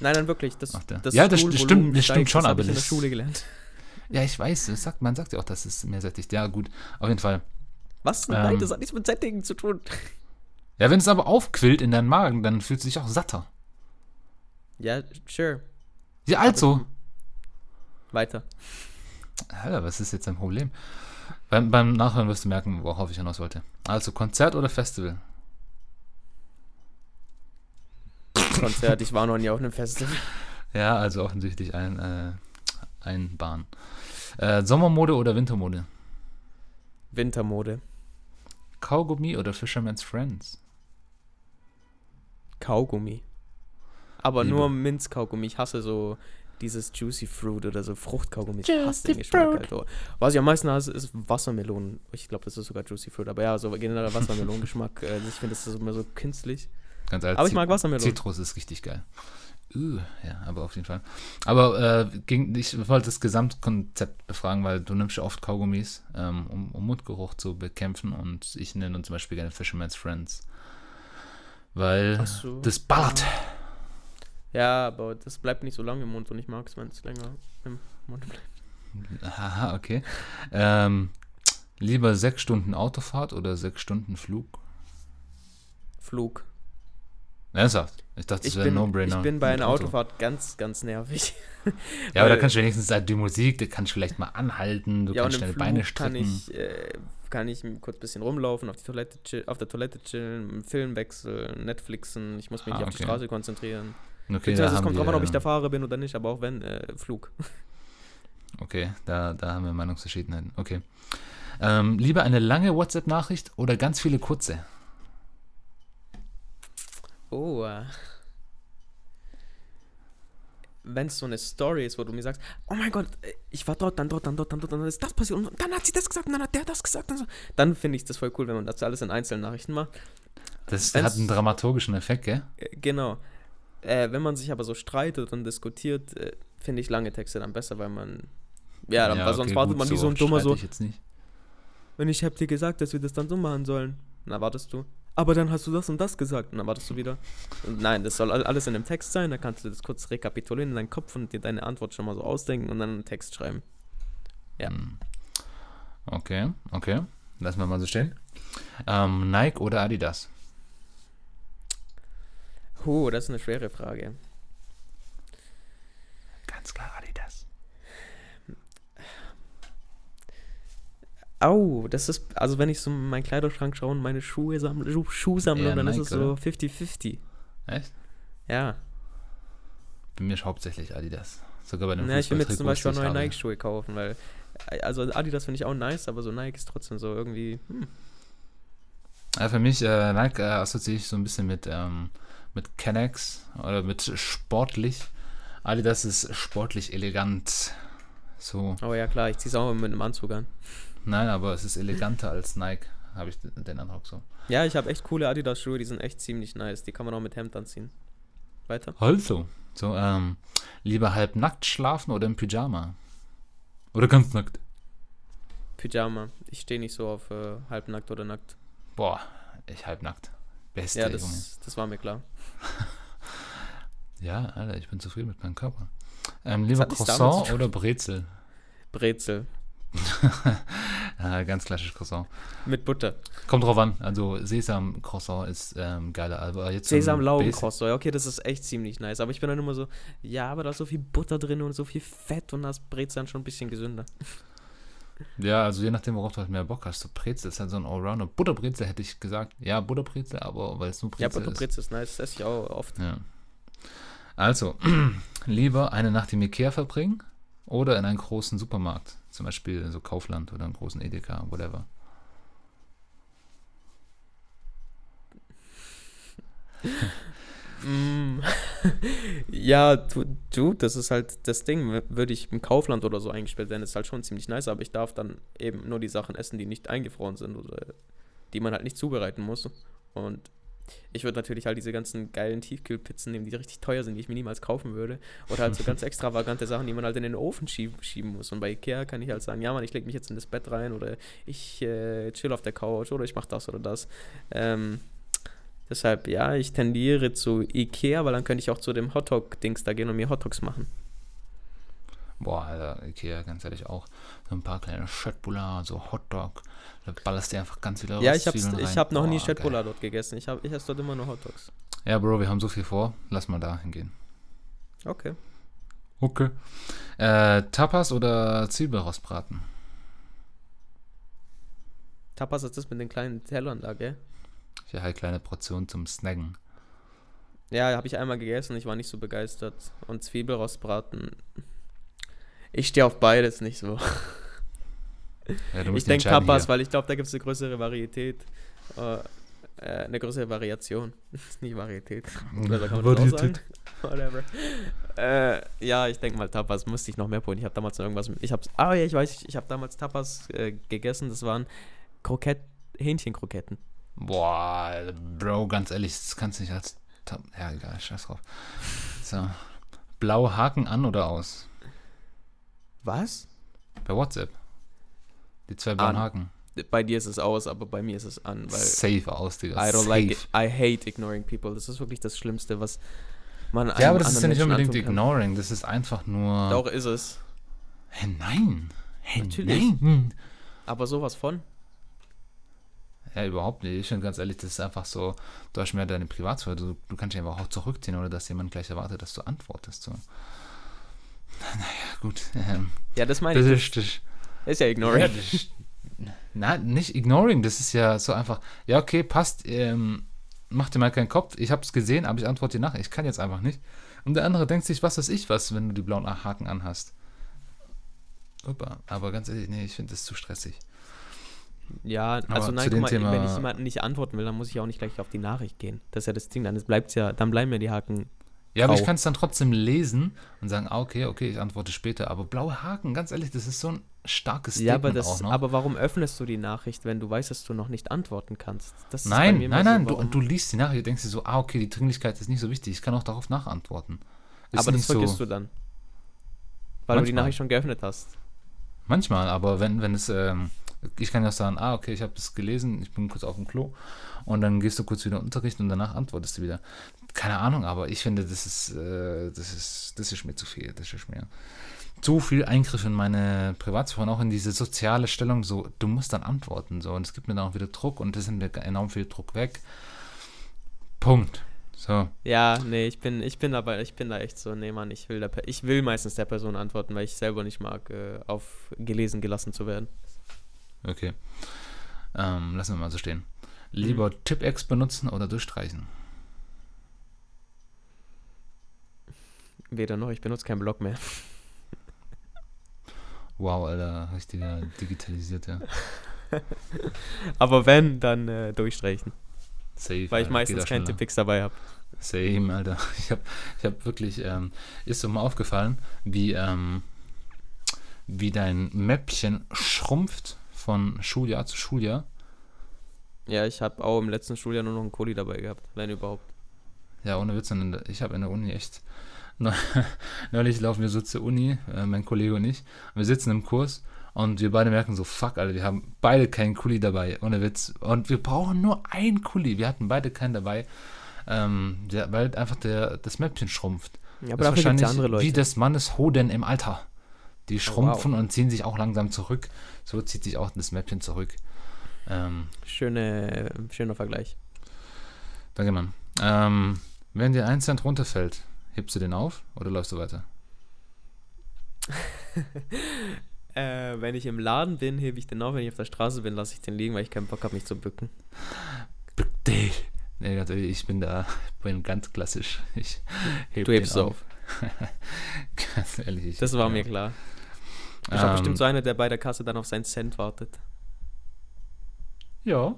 Nein, nein, wirklich. Das, das Ja, das Stuhlvolumen stimmt- das steigt, stimmt schon, das hab aber ich in der das- Schule gelernt. Ja, ich weiß, das sagt, man sagt ja auch, dass es mehr sättigt. Ja, gut, auf jeden Fall. Was? Ähm. Nein, das hat nichts mit Sättigen zu tun. Ja, wenn es aber aufquillt in deinen Magen, dann fühlt es sich auch satter. Ja, sure. Ja, also. Weiter. Alter, was ist jetzt dein Problem? Beim, beim Nachhören wirst du merken, worauf ich hinaus wollte. Also, Konzert oder Festival? Konzert, ich war noch nie auf einem Festival. Ja, also offensichtlich ein, äh, ein Bahn. Äh, Sommermode oder Wintermode? Wintermode. Kaugummi oder Fisherman's Friends? Kaugummi. Aber Liebe. nur Minzkaugummi. Ich hasse so dieses Juicy Fruit oder so Fruchtkaugummi. Ich hasse den Geschmack. Alter. Was ich am meisten hasse, ist Wassermelonen. Ich glaube, das ist sogar Juicy Fruit. Aber ja, so generell Wassermelonengeschmack. äh, ich finde, das ist immer so künstlich. Ganz alt. Aber ich mag Wassermelonen. Zitrus ist richtig geil. Uh, ja, aber auf jeden Fall. Aber äh, ging, ich wollte das Gesamtkonzept befragen, weil du nimmst ja oft Kaugummis, ähm, um, um Mundgeruch zu bekämpfen und ich nenne zum Beispiel gerne Fisherman's Friends. Weil so. das ballert. Ja, aber das bleibt nicht so lange im Mund und ich mag es, wenn es länger im Mund bleibt. Haha, okay. Ähm, lieber sechs Stunden Autofahrt oder sechs Stunden Flug? Flug. Ernsthaft? Ich dachte, das wäre ein No-Brainer. ich bin bei einer Auto. Autofahrt ganz, ganz nervig. Ja, aber da kannst du wenigstens halt die Musik, da kannst du vielleicht mal anhalten, du ja, kannst deine Beine kann strecken. ich, äh, kann ich kurz ein bisschen rumlaufen, auf, die Toilette chill, auf der Toilette chillen, einen Film wechseln, Netflixen. Ich muss mich Ah, nicht auf die okay. Straße konzentrieren. Okay, da es kommt drauf an, ob ich der Fahrer bin oder nicht, aber auch wenn, äh, Flug. Okay, da, da haben wir Meinungsverschiedenheiten. Okay. Ähm, lieber eine lange WhatsApp-Nachricht oder ganz viele kurze? Oh. Wenn es so eine Story ist, wo du mir sagst, oh mein Gott, äh, ich war dort, dann dort, dann dort, dann dort, dann ist das passiert und dann hat sie das gesagt und dann hat der das gesagt und so. Dann finde ich das voll cool, wenn man das alles in einzelnen Nachrichten macht. Das Wenn's- hat einen dramaturgischen Effekt, gell? Äh, Genau. Äh, wenn man sich aber so streitet und diskutiert, äh, finde ich lange Texte dann besser, weil man. Ja, dann, sonst okay, wartet gut, man wie so ein Dummer so. Ich jetzt nicht. Und ich hab dir gesagt, dass wir das dann so machen sollen. Na, wartest du. Aber dann hast du das und das gesagt. Und dann wartest du wieder. Nein, das soll all- alles in dem Text sein. Da kannst du das kurz rekapitulieren in deinem Kopf und dir deine Antwort schon mal so ausdenken und dann einen Text schreiben. Ja. Hm. Okay, okay. Lassen wir mal so stehen. Ähm, Nike oder Adidas? Huh, das ist eine schwere Frage. Ganz klar Au, das ist, also wenn ich so in meinen Kleiderschrank schaue und meine Schuhe sammle, Schuh, Schuhsammlung, Eher dann ist Nike, es so 50-50. Echt? Ja. Bei mir ist hauptsächlich Adidas. Sogar bei den Ja, ich will mir jetzt zum Beispiel die neue. Nike-Schuhe kaufen, weil, also Adidas finde ich auch nice, aber so Nike ist trotzdem so irgendwie, hm. Ja, für mich, äh, Nike äh, assoziiere ich so ein bisschen mit, ähm, mit Kennex oder mit sportlich. Adidas ist sportlich elegant. So. Oh ja, klar, ich ziehe es auch mit einem Anzug an. Nein, aber es ist eleganter als Nike, habe ich den Eindruck so. Ja, ich habe echt coole Adidas-Schuhe, die sind echt ziemlich nice. Die kann man auch mit Hemd anziehen. Weiter? Also, so, ähm, lieber halb nackt schlafen oder im Pyjama? Oder ganz nackt? Pyjama. Ich stehe nicht so auf äh, halbnackt oder nackt. Boah, ich halb nackt. Beste, Ja, Junge. das, das war mir klar. Ja, Alter, ich bin zufrieden mit meinem Körper. Ähm, lieber Croissant oder Brezel? Brezel. Ja, ganz klassisch Croissant. Mit Butter. Kommt drauf an. Also Sesam-Croissant ist ähm, geiler. Aber jetzt so ein Sesam Basic- Laugenkrossau. Ja, okay, das ist echt ziemlich nice. Aber ich bin dann immer so, ja, aber da ist so viel Butter drin und so viel Fett und das Brezel dann schon ein bisschen gesünder. Ja, also je nachdem, worauf du halt mehr Bock hast. So Brezel ist halt so ein Allrounder. Butterbrezel hätte ich gesagt. Ja, Butterbrezel, aber weil es nur Ja, Brezel ist. Butterbrezel ist nice. Das esse ich auch oft. Ja. Also, lieber eine Nacht im Ikea verbringen oder in einen großen Supermarkt. Zum Beispiel so Kaufland oder einen großen Edeka, whatever. Mm. ja, du, du, das ist halt das Ding. Würde ich im Kaufland oder so eingespielt werden, ist halt schon ziemlich nice, aber ich darf dann eben nur die Sachen essen, die nicht eingefroren sind oder die man halt nicht zubereiten muss. Und ich würde natürlich halt diese ganzen geilen Tiefkühlpizzen nehmen, die richtig teuer sind, die ich mir niemals kaufen würde. Oder halt so ganz extravagante Sachen, die man halt in den Ofen schieb, schieben muss. Und bei Ikea kann ich halt sagen, ja Mann, ich lege mich jetzt in das Bett rein oder ich äh, chill auf der Couch oder ich mache das oder das. Ähm, deshalb, ja, ich tendiere zu Ikea, weil dann könnte ich auch zu dem Hotdog-Dings da gehen und mir Hotdogs machen. Boah, Alter, Ikea, ganz ehrlich auch. So ein paar kleine Schöttbullar, so Hotdog. Da ballerst du einfach ganz viele Ja, ich, hab's, ich habe noch nie Boah, Chatbulla geil. dort gegessen. Ich, hab, ich esse dort immer nur Hotdogs. Ja, Bro, wir haben so viel vor. Lass mal da hingehen. Okay. Okay. Äh, Tapas oder Zwiebelrostbraten? Tapas ist das mit den kleinen Tellern da, gell? Ja, halt kleine Portionen zum Snacken. Ja, habe ich einmal gegessen, ich war nicht so begeistert. Und Zwiebelrostbraten. Ich stehe auf beides nicht so. Ja, Ich denke Tapas, hier. weil ich glaube, da gibt es eine größere Varietät. Äh, äh, eine größere Variation. nicht Varietät. Oder kann man das auch sagen? Whatever. Äh, ja, ich denke mal Tapas musste ich noch mehr probieren. Ich habe damals irgendwas. Ich habe. Ah ja, ich weiß. Ich, ich habe damals Tapas äh, gegessen. Das waren Krokett, Hähnchenkroketten. Boah, Bro, ganz ehrlich, das kannst du nicht als. Ja, egal, scheiß drauf. So. Blaue Haken an oder aus? Was? Bei WhatsApp. Die zwei blauen. Haken. Bei dir ist es aus, aber bei mir ist es an, weil Safe aus, Digga. I don't Safe. like it. I hate ignoring people. Das ist wirklich das Schlimmste, was man Ja, aber das ist ja nicht Menschen unbedingt kann. ignoring, das ist einfach nur. Doch ist es. Hä, nein. Hä, Natürlich. nein. Aber sowas von. Ja, überhaupt nicht. Ich finde ganz ehrlich, das ist einfach so, du hast mehr deine Privatsphäre, du, du kannst dich einfach auch zurückziehen oder dass jemand gleich erwartet, dass du antwortest. So. Naja, gut. Ähm, Ja, das meine das ich. ist, das, Ist ja ignoring. Ja, das nein, nicht ignoring, das ist ja so einfach, ja, okay, passt, ähm, mach dir mal keinen Kopf, ich habe es gesehen, aber ich antworte dir nach, ich kann jetzt einfach nicht. Und der andere denkt sich, was weiß ich was, wenn du die blauen Haken anhast. Opa, aber ganz ehrlich, nee, ich finde das zu stressig. Ja, Aber also zu nein, guck mal, Thema- wenn ich jemanden nicht antworten will, dann muss ich auch nicht gleich auf die Nachricht gehen. Das ist ja das Ding, dann bleibt ja, dann bleiben mir die Haken. Ja, aber ich kann es dann trotzdem lesen und sagen, ah, okay, okay, ich antworte später. Aber blaue Haken, ganz ehrlich, das ist so ein starkes Ja, Statement aber, das, auch noch. aber warum öffnest du die Nachricht, wenn du weißt, dass du noch nicht antworten kannst? Nein, nein, nein, so, du, du liest die Nachricht, denkst dir so, ah, okay, die Dringlichkeit ist nicht so wichtig, ich kann auch darauf nachantworten. Ist aber das nicht so, vergisst du dann. Weil du die Manchmal. Nachricht schon geöffnet hast. Manchmal, aber wenn, wenn es, ähm, ich kann ja auch sagen, ah, okay, ich habe das gelesen, ich bin kurz auf dem Klo und dann gehst du kurz wieder in Unterricht und danach antwortest du wieder. Keine Ahnung, aber ich finde, das ist, äh, das ist, das ist mir zu viel, das ist mir zu viel Eingriff in meine Privatsphäre und auch in diese soziale Stellung, so, du musst dann antworten, so, und es gibt mir dann auch wieder Druck und das sind mir enorm viel Druck weg. Punkt. So. Ja, nee, ich bin, ich bin aber, ich bin da echt so, nee, Mann, ich will, der, ich will meistens der Person antworten, weil ich selber nicht mag, äh, auf gelesen gelassen zu werden. Okay. Ähm, lassen wir mal so stehen. Lieber Mhm. Tipp-Ex benutzen oder durchstreichen? Weder noch, ich benutze keinen Blog mehr. Wow, Alter, richtiger digitalisiert, ja. Aber wenn, dann äh, durchstreichen. Safe. Weil ich Alter, meistens keinen. Tipix dabei habe. Same, Alter. Ich habe ich hab wirklich, ähm, ist so mal aufgefallen, wie, ähm, wie dein Mäppchen schrumpft von Schuljahr zu Schuljahr. Ja, ich habe auch im letzten Schuljahr nur noch einen Kuli dabei gehabt, wenn überhaupt. Ja, ohne Witz. Ich habe in der Uni echt. Neu- Neulich laufen wir so zur Uni, äh, mein Kollege und ich. Und wir sitzen im Kurs und wir beide merken so, fuck, Alter, wir haben beide keinen Kuli dabei. Ohne Witz. Und wir brauchen nur einen Kuli. Wir hatten beide keinen dabei. Ähm, der, weil einfach der, das Mäppchen schrumpft. Ja, das aber ist gibt es wahrscheinlich andere Leute. Oh, wie des Mannes Hoden im Alter. Die wow. schrumpfen und ziehen sich auch langsam zurück. So zieht sich auch das Mäppchen zurück. Ähm, Schöne, schöner Vergleich. danke, Mann. Ähm, wenn dir ein Cent runterfällt, hebst du den auf oder läufst du weiter? Äh, wenn ich im Laden bin, hebe ich den auf. Wenn ich auf der Straße bin, lasse ich den liegen, weil ich keinen Bock habe, mich zu bücken. Bück dich. Nee, ganz ehrlich, ich bin da, bin ganz klassisch. Ich heb Du hebst den auf. ganz ehrlich. Ich, Das war ja. mir klar. Ich habe Ähm, bestimmt so einer, der bei der Kasse dann auf seinen Cent wartet. Ja.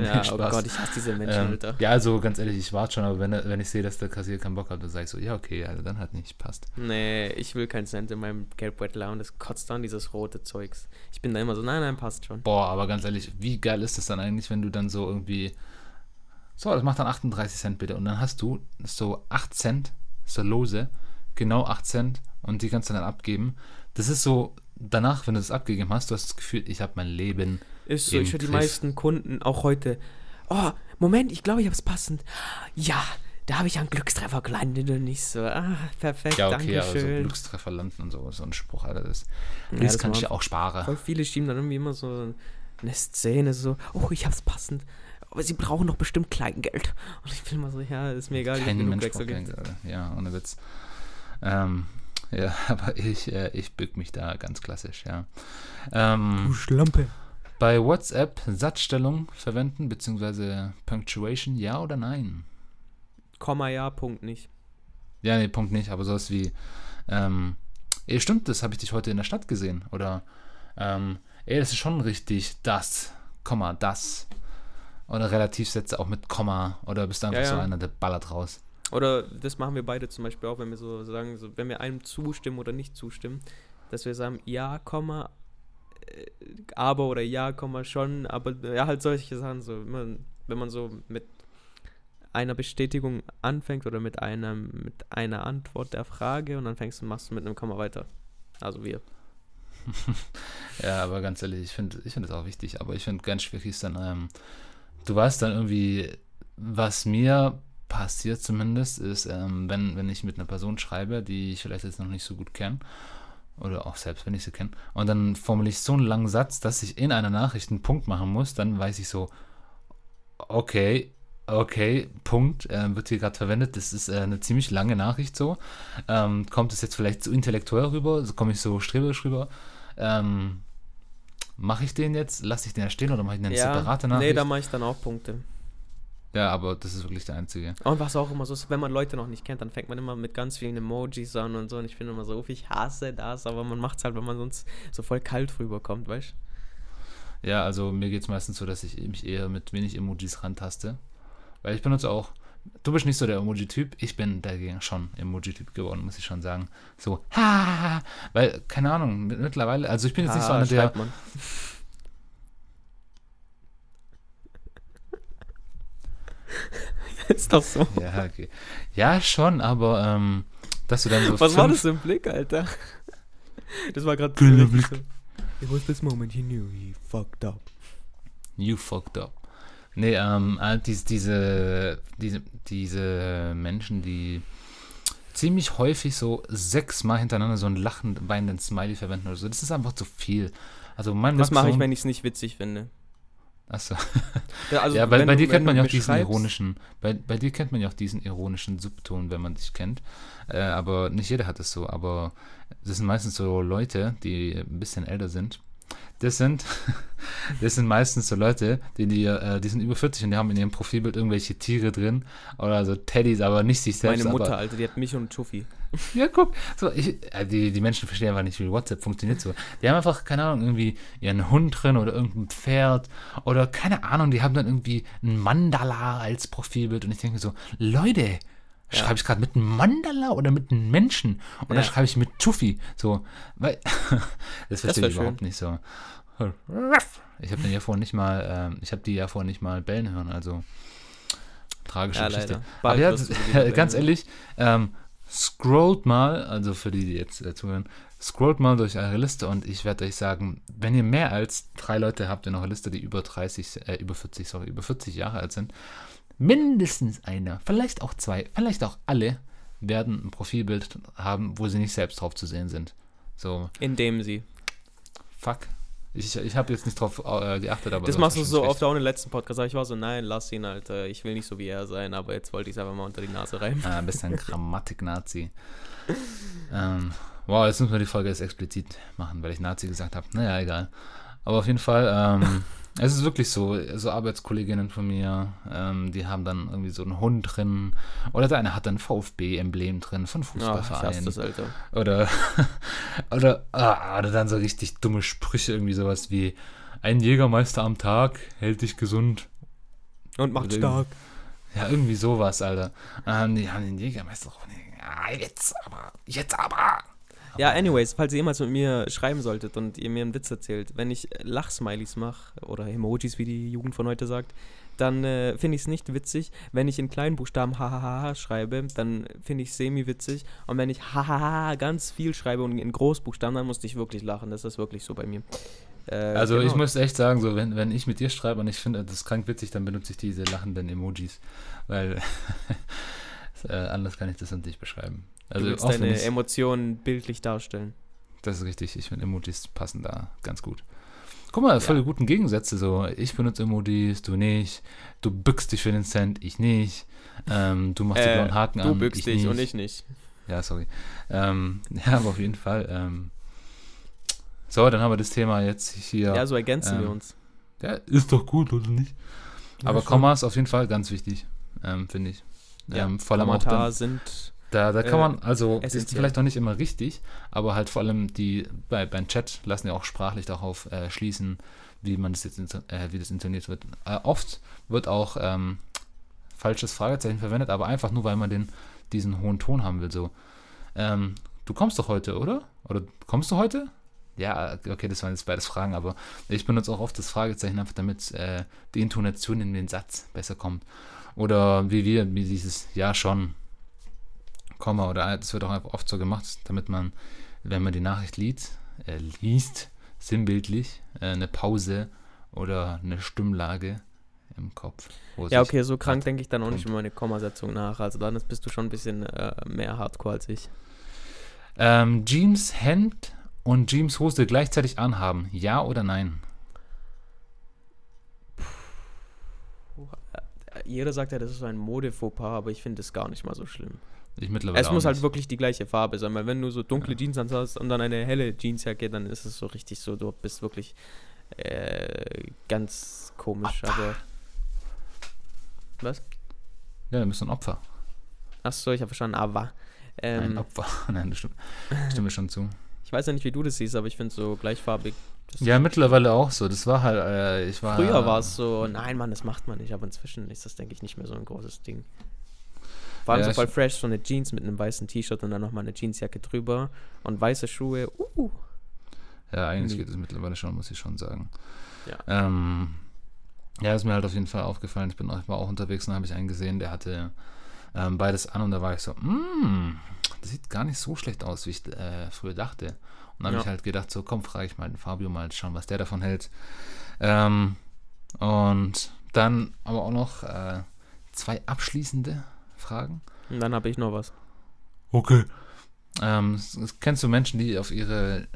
Ja, oh. Gott, ich hasse diese Menschen, Ähm, Alter. ja, also ganz ehrlich, ich warte schon, aber wenn, wenn ich sehe, dass der Kassier keinen Bock hat, dann sage ich so, ja, okay, also dann hat nicht, passt. Nee, ich will keinen Cent in meinem Geldbeutel haben. Das kotzt an, dieses rote Zeugs. Ich bin da immer so, nein, nein, passt schon. Boah, aber ganz ehrlich, wie geil ist das dann eigentlich, wenn du dann so irgendwie. So, das macht dann 38 Cent bitte. Und dann hast du so 8 Cent, so lose, genau 8 Cent und die kannst du dann abgeben. Das ist so, danach, wenn du das abgegeben hast, du hast das Gefühl, ich habe mein Leben. Ist so, ich höre die meisten Kunden auch heute. Oh, Moment, ich glaube, ich habe es passend. Ja, da habe ich einen Glückstreffer gelandet und nicht so. Ah, perfekt, Ja, okay, aber so Dankeschön. Glückstreffer landen und so, so ein Spruch, Alter, das, Ja, das, das kann ich ja auch sparen. Voll viele schieben dann irgendwie immer so eine Szene so, oh, ich hab's passend. Aber sie brauchen doch bestimmt Kleingeld. Und ich bin immer so, ja, ist mir egal, wie Kein genug Mensch Wechsel gibt. Ja, ohne Witz. Ähm, ja, aber ich, äh, ich bück mich da ganz klassisch, ja. Ähm, Schlampe. Bei WhatsApp Satzstellung verwenden, beziehungsweise Punctuation, ja oder nein? Komma ja, Punkt nicht. Ja, nee, Punkt nicht, aber sowas wie, ähm, ey, stimmt, das habe ich dich heute in der Stadt gesehen. Oder, ähm, ey, das ist schon richtig, das, Komma, das. Oder Relativsätze auch mit Komma. Oder bist du einfach Ja, so ja. einer, der ballert raus. Oder das machen wir beide zum Beispiel auch, wenn wir so sagen, so, wenn wir einem zustimmen oder nicht zustimmen, dass wir sagen, ja, Komma, aber oder ja, Komma schon, aber ja, halt solche Sachen, so, wenn man, wenn man so mit einer Bestätigung anfängt oder mit einem, mit einer Antwort der Frage und dann fängst du, machst du mit einem Komma weiter. Also wir. Ja, aber ganz ehrlich, ich finde ich find das auch wichtig, aber ich finde ganz schwierig ist dann, ähm, du weißt dann irgendwie, was mir passiert zumindest, ist, ähm, wenn, wenn ich mit einer Person schreibe, die ich vielleicht jetzt noch nicht so gut kenne, oder auch selbst wenn ich sie kenne, und dann formuliere ich so einen langen Satz, dass ich in einer Nachricht einen Punkt machen muss, dann weiß ich so, okay, okay, Punkt, äh, wird hier gerade verwendet, das ist äh, eine ziemlich lange Nachricht so, ähm, kommt es jetzt vielleicht zu intellektuell rüber, so komme ich so streberisch rüber, ähm, mache ich den jetzt, lasse ich den ja stehen oder mache ich eine separate Nachricht? nee, da mache ich dann auch Punkte. Ja, aber das ist wirklich der einzige. Und was auch immer so ist, wenn man Leute noch nicht kennt, dann fängt man immer mit ganz vielen Emojis an und so. Und ich finde immer so, ich hasse das, aber man macht es halt, wenn man sonst so voll kalt rüberkommt, weißt du? Ja, also mir geht es meistens so, dass ich mich eher mit wenig Emojis rantaste. Weil ich benutze auch, du bist nicht so der Emoji-Typ, ich bin dagegen schon Emoji-Typ geworden, muss ich schon sagen. So, ha, weil, keine Ahnung, mit- mittlerweile, also ich bin jetzt nicht so einer, der, man. ist doch so. ja, okay. Ja, schon, aber, ähm, dass du dann so Was war das für ein Blick, Alter? Das war gerade Blick. It was this moment he knew he fucked up. You fucked up. Nee, ähm, äh, dies, diese, diese, diese Menschen, die ziemlich häufig so sechsmal hintereinander so einen lachend weinenden Smiley verwenden oder so, das ist einfach zu viel. Also mein Das mache ich, wenn ich es nicht witzig finde. Achso. Ja, also ja, bei, bei dir kennt man ja auch diesen schreibst- ironischen, bei, bei dir kennt man ja auch diesen ironischen Subton, wenn man dich kennt. Äh, aber nicht jeder hat es so. Aber das sind meistens so Leute, die ein bisschen älter sind. Das sind, das sind meistens so Leute, die, die, äh, die sind über 40 und die haben in ihrem Profilbild irgendwelche Tiere drin oder so Teddys, aber nicht sich selbst. Meine Mutter, aber, Alter, die hat mich und Chuffy. Ja, guck, so, ich, äh, die, die Menschen verstehen einfach nicht, wie WhatsApp funktioniert so. Die haben einfach, keine Ahnung, irgendwie ihren Hund drin oder irgendein Pferd oder keine Ahnung, die haben dann irgendwie ein Mandala als Profilbild und ich denke so, Leute, Ja. schreibe ich gerade mit einem Mandala oder mit einem Menschen? Oder Ja. schreibe ich mit Chuffy? So, weil, das verstehe ich überhaupt nicht so. Ich habe den ja vorhin nicht mal, ähm, ich habe die ja vorhin nicht mal bellen hören, also tragische Ja, Geschichte. Aber ja, ganz ehrlich, ähm, scrollt mal, also für die, die jetzt äh, zuhören, scrollt mal durch eure Liste und ich werde euch sagen, wenn ihr mehr als drei Leute habt in eurer Liste, die über 30, äh, über 40, sorry, über 40 Jahre alt sind, mindestens einer, vielleicht auch zwei, vielleicht auch alle werden ein Profilbild haben, wo sie nicht selbst drauf zu sehen sind. So, Indem sie. fuck. Ich, ich habe jetzt nicht drauf äh, geachtet, aber Das machst du so oft auch in den letzten Podcast. Ich war so, nein, lass ihn, Alter. Ich will nicht so wie er sein, aber jetzt wollte ich es einfach mal unter die Nase reiben. Ah, bist ein Grammatik-Nazi. ähm, wow, jetzt müssen wir die Folge jetzt explizit machen, weil ich Nazi gesagt habe. Naja, egal. Aber auf jeden Fall, ähm, es ist wirklich so, so Arbeitskolleginnen von mir, ähm, die haben dann irgendwie so einen Hund drin oder der eine hat ein VfB-Emblem drin von Ah, ich hasse Fußballverein. das, Alter. Oder, oder, ah, oder dann so richtig dumme Sprüche, irgendwie sowas wie ein Jägermeister am Tag hält dich gesund. Und macht Oder stark. Ja, irgendwie sowas, Alter. Ähm, die haben den Jägermeister nicht. Ja, jetzt aber, jetzt aber. Ja, anyways, falls ihr jemals mit mir schreiben solltet und ihr mir einen Witz erzählt, wenn ich äh, Lachsmileys mache oder Emojis, wie die Jugend von heute sagt, dann äh, finde ich es nicht witzig. Wenn ich in kleinen Buchstaben hahaha schreibe, dann finde ich es semi-witzig. Und wenn ich hahaha ganz viel schreibe und in Großbuchstaben, dann musste ich wirklich lachen. Das ist wirklich so bei mir. Äh, Also ich genau. muss echt sagen, so wenn, wenn ich mit dir schreibe und ich finde das krank witzig, dann benutze ich diese lachenden Emojis, weil äh, anders kann ich das nicht beschreiben. Du Also willst auch wenn deine ich, Emotionen bildlich darstellen. das ist richtig, ich finde Emojis passen da ganz gut. Guck mal, voll die guten Gegensätze so. Ich benutze Emojis, du nicht. Du bückst dich für den Cent, ich nicht. Ähm, du machst Äh, blauen Haken du an, bückst ich dich nicht. und ich nicht. Ja, sorry. Ähm, ja, aber auf jeden Fall. Ähm, so, dann haben wir das Thema jetzt hier. Ja, so ergänzen wir ähm, uns. Ja, ist doch gut, oder nicht? Aber schon. Kommas auf jeden Fall ganz wichtig, ähm, finde ich. Ja, ähm, vor allem auch Kommata dann, sind da, da kann äh, man, also, sind essentiell. vielleicht noch nicht immer richtig, aber halt vor allem die, bei, beim Chat lassen ja auch sprachlich darauf äh, schließen, wie man das jetzt, äh, wie das intoniert wird. Äh, oft wird auch ähm, falsches Fragezeichen verwendet, aber einfach nur, weil man den, diesen hohen Ton haben will, so. Ähm, du kommst doch heute, oder? Oder kommst du heute? Ja, okay, das waren jetzt beides Fragen, aber ich benutze auch oft das Fragezeichen einfach, damit äh, die Intonation in den Satz besser kommt. Oder wie wir, wie dieses Ja schon, Komma oder äh, das wird auch oft so gemacht, damit man, wenn man die Nachricht liest, äh, liest sinnbildlich, äh, eine Pause oder eine Stimmlage im Kopf. Ja, okay, so krank denke ich dann auch nicht über meine Kommasetzung nach. Also dann ist- bist du schon ein bisschen äh, mehr Hardcore als ich. Ähm, Jeans Hemd und Jeans Hose gleichzeitig anhaben, ja oder nein? Äh, Jeder sagt ja, das ist so ein Modefauxpas, aber ich finde es gar nicht mal so schlimm. Ich mittlerweile Es muss halt wirklich die gleiche Farbe sein, weil wenn du so dunkle Jeans hast und dann eine helle Jeansjacke, dann ist es so richtig so, du bist wirklich äh, ganz komisch, aber... Was? Ja, du bist ein Opfer. Achso, ich habe verstanden, aber... ein Ähm, Opfer. Nein, das stimmt. Stimme schon zu. ich weiß ja nicht, wie du das siehst, aber ich finde so gleichfarbig... Ja, mittlerweile auch so. Das war halt, äh, ich war. Früher war es so, nein, Mann, das macht man nicht, aber inzwischen ist das, denke ich, nicht mehr so ein großes Ding. Vor allem Ja, so voll fresh, so eine Jeans mit einem weißen T-Shirt und dann nochmal eine Jeansjacke drüber und weiße Schuhe. Uh. Ja, eigentlich Nee. geht es mittlerweile schon, muss ich schon sagen. Ja. Ähm, ja, ist mir halt auf jeden Fall aufgefallen. Ich bin auch, war auch unterwegs und habe ich einen gesehen, der hatte ähm, beides an und da war ich so, mm, das sieht gar nicht so schlecht aus, wie ich äh, früher dachte. Und dann habe Ja. ich halt gedacht, so komm, frage ich mal den Fabio mal schauen, was der davon hält. Ähm, und dann aber auch noch äh, zwei abschließende Fragen. Und dann habe ich noch was. Okay. Ähm, kennst du Menschen, die auf ihre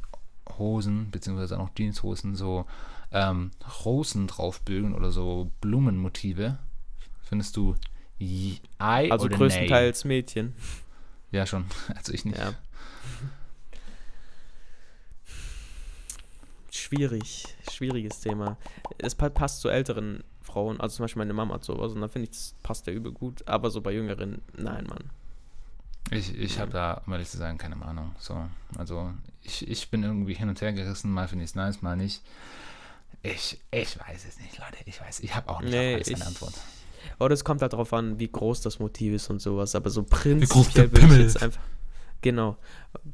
Hosen, beziehungsweise auch Jeanshosen, so ähm, Rosen draufbügeln oder so Blumenmotive? Findest du Ei Also oder größtenteils Mädchen. Nein? Ja, schon. Also ich nicht. Ja. Schwierig, schwieriges Thema. Es pa- passt zu älteren Frauen, also zum Beispiel meine Mama hat sowas und da finde ich, das passt ja übel gut. Aber so bei jüngeren, nein, Mann. Ich, ich habe da, um ehrlich zu sagen, keine Ahnung. So, also ich, ich bin irgendwie hin und her gerissen, mal finde ich es nice, mal nicht. Ich, ich weiß es nicht, Leute. Ich weiß, ich habe auch nicht Nee, alles eine ich- Antwort. Oder es kommt halt darauf an, wie groß das Motiv ist und sowas. Aber so prinzipiell würde ich jetzt einfach. Genau.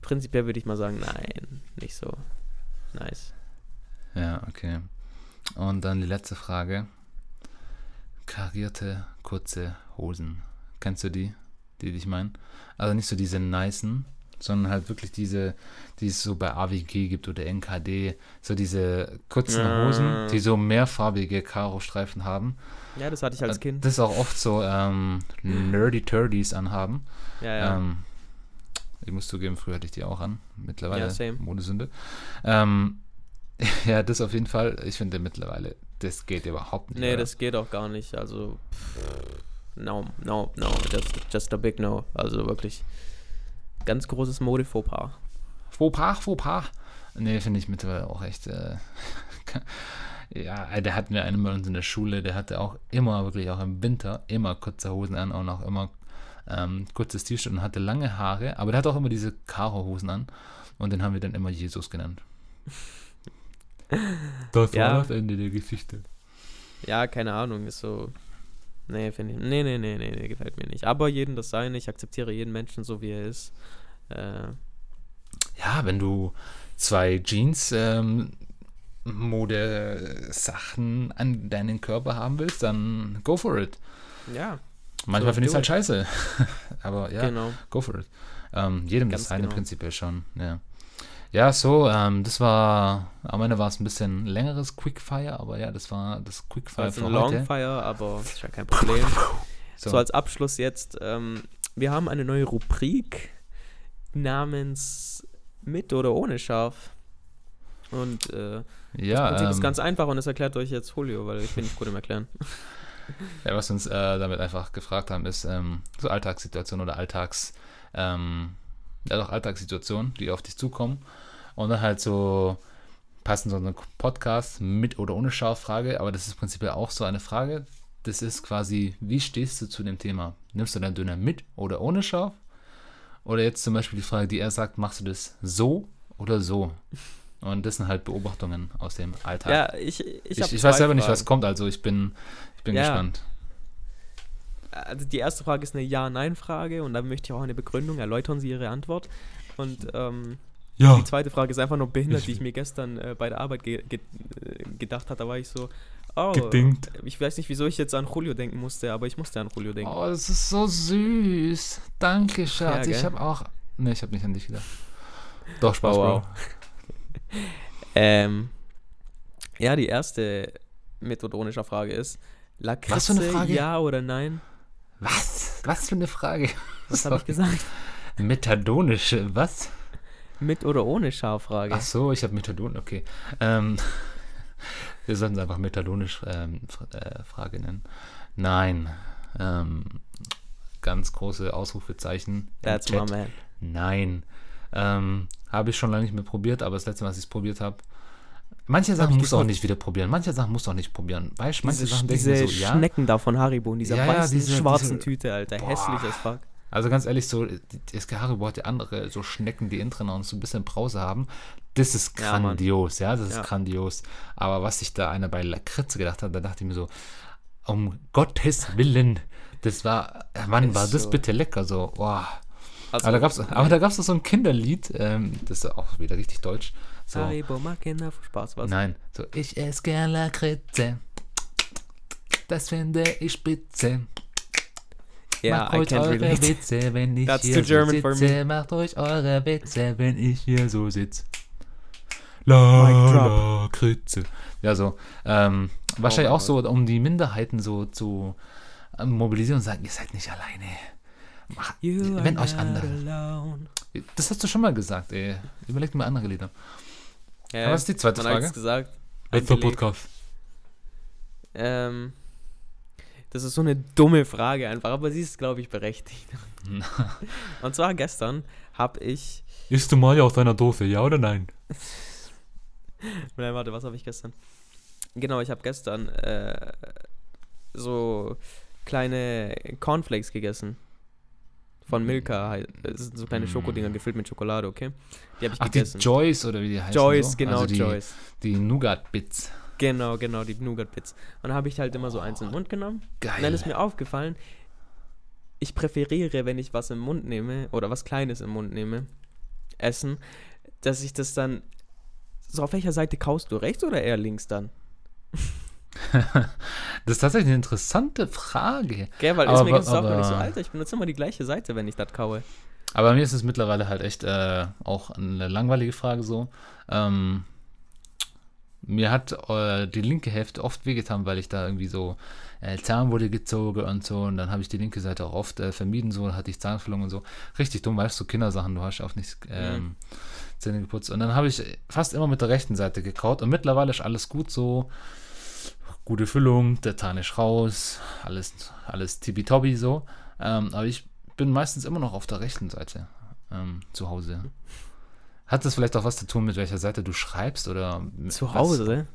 Prinzipiell würde ich mal sagen, nein, nicht so. Nice. Ja, okay. Und dann die letzte Frage. Karierte, kurze Hosen. Kennst du die, die ich meine? Also nicht so diese nicen, sondern halt wirklich diese, die es so bei AWG gibt oder NKD. So diese kurzen Ja. Hosen, die so mehrfarbige Karo-Streifen haben. Ja, das hatte ich als Äh, Kind. Das ist auch oft so ähm, Nerdy Turdies anhaben. Ja, ja. Ähm, ich muss zugeben, früher hatte ich die auch an. Mittlerweile Ja, same. Modesünde. Ähm, ja, das auf jeden Fall. Ich finde mittlerweile, das geht überhaupt nicht. nee, oder? das geht auch gar nicht. Also, no, no, no. Just, just a big no. Also wirklich ganz großes Mode-Fauxpas. Fauxpas, Fauxpas. Nee, finde ich mittlerweile auch echt. Äh, ja, der hatten wir einen bei uns in der Schule, der hatte auch immer, wirklich auch im Winter, immer kurze Hosen an und auch immer ähm, kurzes T-Shirt und hatte lange Haare, aber der hat auch immer diese Karo-Hosen an und den haben wir dann immer Jesus genannt. Das Ja. war das Ende der Geschichte. Ja, keine Ahnung, ist so. Nee, finde ich. Nee, nee, nee, nee, nee, gefällt mir nicht. Aber jedem das Seine, ich akzeptiere jeden Menschen so, wie er ist. Äh, Ja, wenn du zwei Jeans ähm, Mode-Sachen an deinen Körper haben willst, dann go for it. ja, Manchmal So, finde ich es halt scheiße. Aber ja, genau. go for it. Ähm, jedem Ganz das seine genau. prinzipiell schon, ja. Ja, so, ähm, das war, am Ende war es ein bisschen längeres Quickfire, aber ja, das war das Quickfire Das ist für ein heute. Longfire, aber ist ja kein Problem. So, So, als Abschluss jetzt, ähm, wir haben eine neue Rubrik namens Mit oder ohne Schaf. Und äh, ja, das Prinzip ist ähm, ganz einfach und das erklärt euch jetzt Julio, weil ich bin nicht gut im Erklären. Ja, was wir uns äh, damit einfach gefragt haben, ist ähm, so Alltagssituationen oder Alltags, ähm, ja doch Alltagssituationen, die auf dich zukommen. Und dann halt so passend so einen Podcast mit oder ohne Schaffrage, aber das ist prinzipiell auch so eine Frage. Das ist quasi, wie stehst du zu dem Thema? Nimmst du deinen Döner mit oder ohne Schaf? Oder jetzt zum Beispiel die Frage, die er sagt, machst du das so oder so? Und das sind halt Beobachtungen aus dem Alltag. Ja, ich, ich, ich, ich weiß selber nicht, Fragen. was kommt, also ich bin, ich bin Ja. gespannt. Also die erste Frage ist eine Ja-Nein-Frage und dann möchte ich auch eine Begründung. Erläutern Sie Ihre Antwort. Und ähm, Ja. die zweite Frage ist einfach nur behindert, Ich- die ich mir gestern äh, bei der Arbeit ge ge äh, gedacht habe. Da war ich so, oh, Gedingt. ich weiß nicht, wieso ich jetzt an Julio denken musste, aber ich musste an Julio denken. Oh, das ist so süß. Danke, Schatz. Ja, ich habe auch. Ne, ich habe nicht an dich gedacht. Doch, Spaß, Oh, wow. Bro. Ähm, ja, die erste methodonische Frage ist, Lakritze, Was für eine Frage? ja oder nein? Was? Was für eine Frage? Was habe ich gesagt? Methadonische, was? Mit oder ohne Schaffrage? Ach so, ich habe Methadon, okay. Ähm, wir sollten es einfach methadonisch ähm, äh, Frage nennen. Nein. Ähm, ganz große Ausrufezeichen. That's my man. Nein. Ähm, habe ich schon lange nicht mehr probiert, aber das letzte Mal, als ich es probiert habe. Manche Sachen ich musst du auch nicht wieder probieren. Manche Sachen musst du auch nicht probieren. Weißt du, manche Diese, Sachen denken diese so, ja. Schnecken da von Haribo in dieser Ja, ja, weißen, diese- schwarzen diese- Tüte, Alter. Boah. Hässlich as fuck. Also ganz ehrlich, so, die- das hat ja andere so Schnecken, die innen und so ein bisschen Brause haben. Das ist Ja, grandios, ja, das ist Ja. grandios. Aber was sich da einer bei Lakritze gedacht hat, da dachte ich mir so, um Gottes Willen, das war, Mann, war das so. bitte lecker, so, boah. Also, aber da gab's, aber da gab's doch so ein Kinderlied, ähm, das ist auch wieder richtig deutsch. So, Haribo mag Kinder für Spaß, was? Nein, so ich esse gern Lakritze. Das finde ich spitze. Macht euch eure relate. Witze, wenn ich That's hier too so German for sitze. Macht euch eure Witze, wenn ich hier so sitze. La, drop. Lakritze. Ja, so. Ähm, wahrscheinlich mein auch so, um die Minderheiten so zu ähm, mobilisieren und sagen, ihr seid nicht alleine. Mach, You wenn euch andere. alone. Das hast du schon mal gesagt, ey. Überlegt mal andere Lieder. Ja, Was ist die zweite man hat's Frage? gesagt. Letzter. Podcast. Ähm, das ist so eine dumme Frage einfach, aber sie ist, glaube ich, berechtigt. Und zwar gestern habe ich, Isst du Maja aus deiner Dose, ja oder nein? Nein, warte, was habe ich gestern? Genau, ich habe gestern äh, so kleine Cornflakes gegessen. Von Milka. halt. Das sind so kleine Schokodinger gefüllt mit Schokolade, okay? Die habe ich Ach, die gegessen. Joyce oder wie die heißen. Joyce, so? genau, also die, Joyce. Die Nougat-Bits. Genau, genau, die Nougat-Bits. Und dann habe ich halt immer so eins im Mund genommen. Geil. Und dann ist mir aufgefallen, ich präferiere, wenn ich was im Mund nehme oder was Kleines im Mund nehme, essen, dass ich das dann. So, auf welcher Seite kaust du? Rechts oder eher links dann? das ist tatsächlich eine interessante Frage. Gell, weil Aber- ist mir gesagt, wenn ich so, Alter, ich benutze immer die gleiche Seite, wenn ich das kaue. Aber bei mir ist es mittlerweile halt echt äh, auch eine langweilige Frage so. Ähm, mir hat äh, die linke Hälfte oft wehgetan, weil ich da irgendwie so äh, Zahn wurde gezogen und so. Und dann habe ich die linke Seite auch oft äh, vermieden, so. Hatte ich Zahnfüllung und so. Richtig dumm, weißt du, so Kindersachen, du hast auch nicht ähm, Zähne geputzt. Und dann habe ich fast immer mit der rechten Seite gekaut. Und mittlerweile ist alles gut so. Gute Füllung, der Zahn ist raus, alles, alles tippitoppi so. Ähm, aber ich bin meistens immer noch auf der rechten Seite ähm, zu Hause. Hat das vielleicht auch was zu tun, mit welcher Seite du schreibst oder Zu? Hause?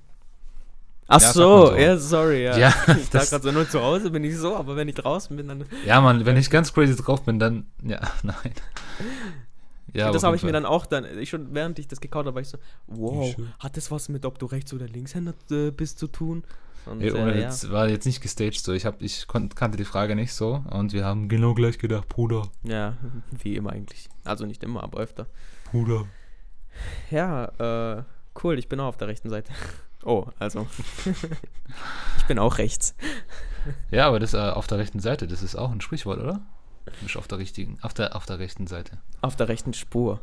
Ach sagt so, ja, sorry, ja. Ja, ich dachte das- gerade so, nur zu Hause bin ich so, aber wenn ich draußen bin, dann. Ja, Mann, wenn ich ganz crazy drauf bin, dann. Ja, nein. Ja, das habe ich mir dann auch dann, ich schon während ich das gekaut habe, war ich so, wow, hat das was mit, ob du Rechts- oder Linkshänder äh, bist zu tun? Und. Ey, ohne äh, ja. Witz, war jetzt nicht gestaged so. Ich, hab, ich kon, kannte die Frage nicht so und wir haben genau gleich gedacht, Bruder, ja, wie immer eigentlich. Also nicht immer, aber öfter. Bruder. Ja, äh, cool, ich bin auch auf der rechten Seite. Oh, also. ich bin auch rechts. Ja, aber das äh, auf der rechten Seite, das ist auch ein Sprichwort, oder? Du bist auf der richtigen, auf der, auf der rechten Seite. Auf der rechten Spur.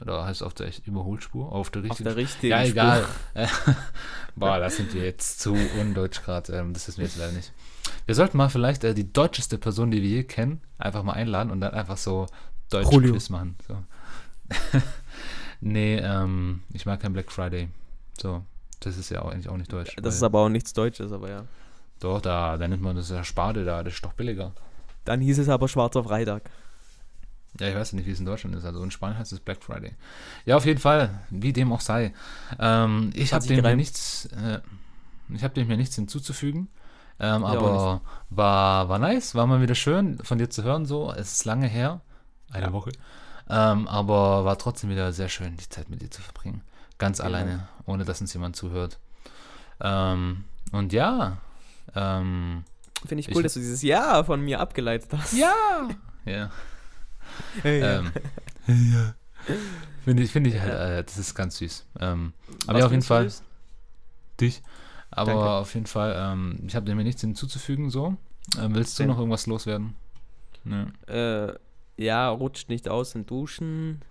Oder heißt es auf der echt- Überholspur? Auf der Auf richtigen der richtigen Ja, Spur. egal. Boah, das sind wir jetzt zu undeutsch gerade. Ähm, das wissen wir jetzt leider nicht. Wir sollten mal vielleicht äh, die deutscheste Person, die wir je kennen, einfach mal einladen und dann einfach so deutsch Julio. Quiz machen. So. nee, ähm, ich mag kein Black Friday. So, das ist ja auch, eigentlich auch nicht deutsch. Das ist aber auch nichts Deutsches, aber ja. Doch, da, da nennt man das ja Spade da, das ist doch billiger. Dann hieß es aber Schwarzer Freitag. Ja, ich weiß nicht, wie es in Deutschland ist. Also in Spanien heißt es Black Friday. Ja, auf jeden Fall, wie dem auch sei. Ähm, ich habe dem hier gereimt. nichts, äh, ich habe dem hier nichts hinzuzufügen. Ähm, aber war, war nice, war mal wieder schön von dir zu hören. So, es ist lange her, eine Ja. Woche. Ähm, aber war trotzdem wieder sehr schön, die Zeit mit dir zu verbringen. Ganz Genau. alleine, ohne dass uns jemand zuhört. Ähm, und ja, ähm, Finde ich Ich- cool, dass du dieses Ja von mir abgeleitet hast. ja, ja. Hey, ja. Ähm, ja. Finde ich, finde ich halt, äh, das ist ganz süß. Ähm, aber ja, auf jeden Fall süß? dich. Aber Danke. auf jeden Fall, ähm, ich habe mir nichts hinzuzufügen, so. Ähm, willst du noch irgendwas loswerden? Nö. Äh, ja, rutscht nicht aus in Duschen.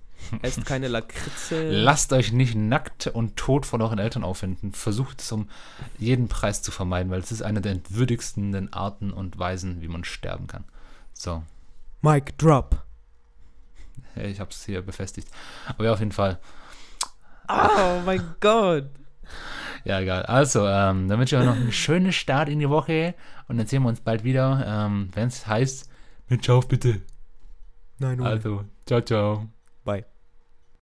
Esst keine Lakritze. Lasst euch nicht nackt und tot von euren Eltern auffinden. Versucht es um jeden Preis zu vermeiden, weil es ist eine der entwürdigsten Arten und Weisen, wie man sterben kann. So, Mike, drop. ich habe es hier befestigt. Aber ja, auf jeden Fall. Oh mein Gott. Ja, egal. Also, ähm, dann wünsche ich euch noch einen schönen Start in die Woche und dann sehen wir uns bald wieder, ähm, wenn es heißt, mit Ciao bitte. Nein, Also, ciao, ciao. Bye.